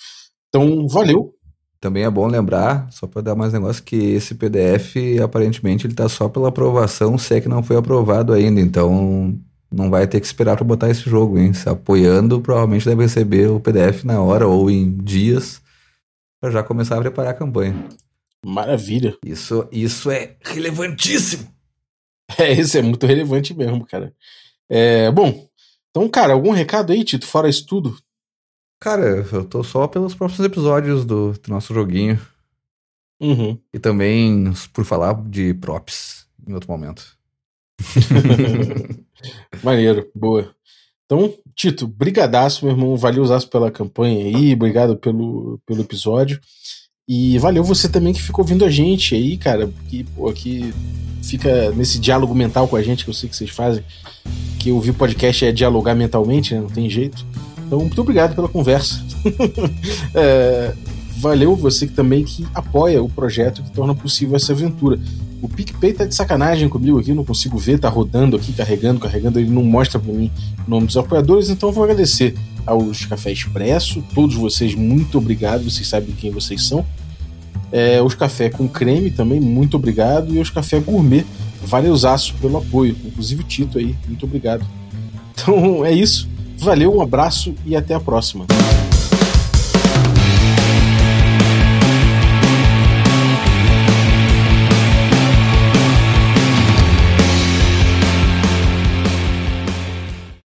Então, valeu. Também é bom lembrar, só para dar mais negócio, que esse PDF, aparentemente, ele tá só pela aprovação, se é que não foi aprovado ainda. Então, não vai ter que esperar para botar esse jogo, hein? Se apoiando, provavelmente deve receber o PDF na hora ou em dias para já começar a preparar a campanha. Maravilha. Isso, isso é relevantíssimo. É, isso é muito relevante mesmo, cara. É, bom, então, cara, algum recado aí, Tito, fora isso tudo? Cara, eu tô só pelos próximos episódios do, do nosso joguinho. Uhum. E também por falar de props em outro momento. Maneiro, boa. Então, Tito, brigadaço, meu irmão. Valeu usaço pela campanha aí, obrigado pelo, pelo episódio. E valeu você também que ficou ouvindo a gente aí, cara, que, pô, que fica nesse diálogo mental com a gente, que eu sei que vocês fazem. Que ouvir podcast é dialogar mentalmente, né? Não tem jeito. Então, muito obrigado pela conversa. é, valeu você também que apoia o projeto que torna possível essa aventura. O PicPay tá de sacanagem comigo aqui, não consigo ver, tá rodando aqui, carregando, carregando, ele não mostra para mim o nome dos apoiadores, então eu vou agradecer aos Café Expresso, todos vocês, muito obrigado, vocês sabem quem vocês são. É, os Café com Creme também, muito obrigado, e os Café Gourmet, valeuzaço pelo apoio, inclusive o Tito aí, muito obrigado. Então é isso, valeu, um abraço e até a próxima.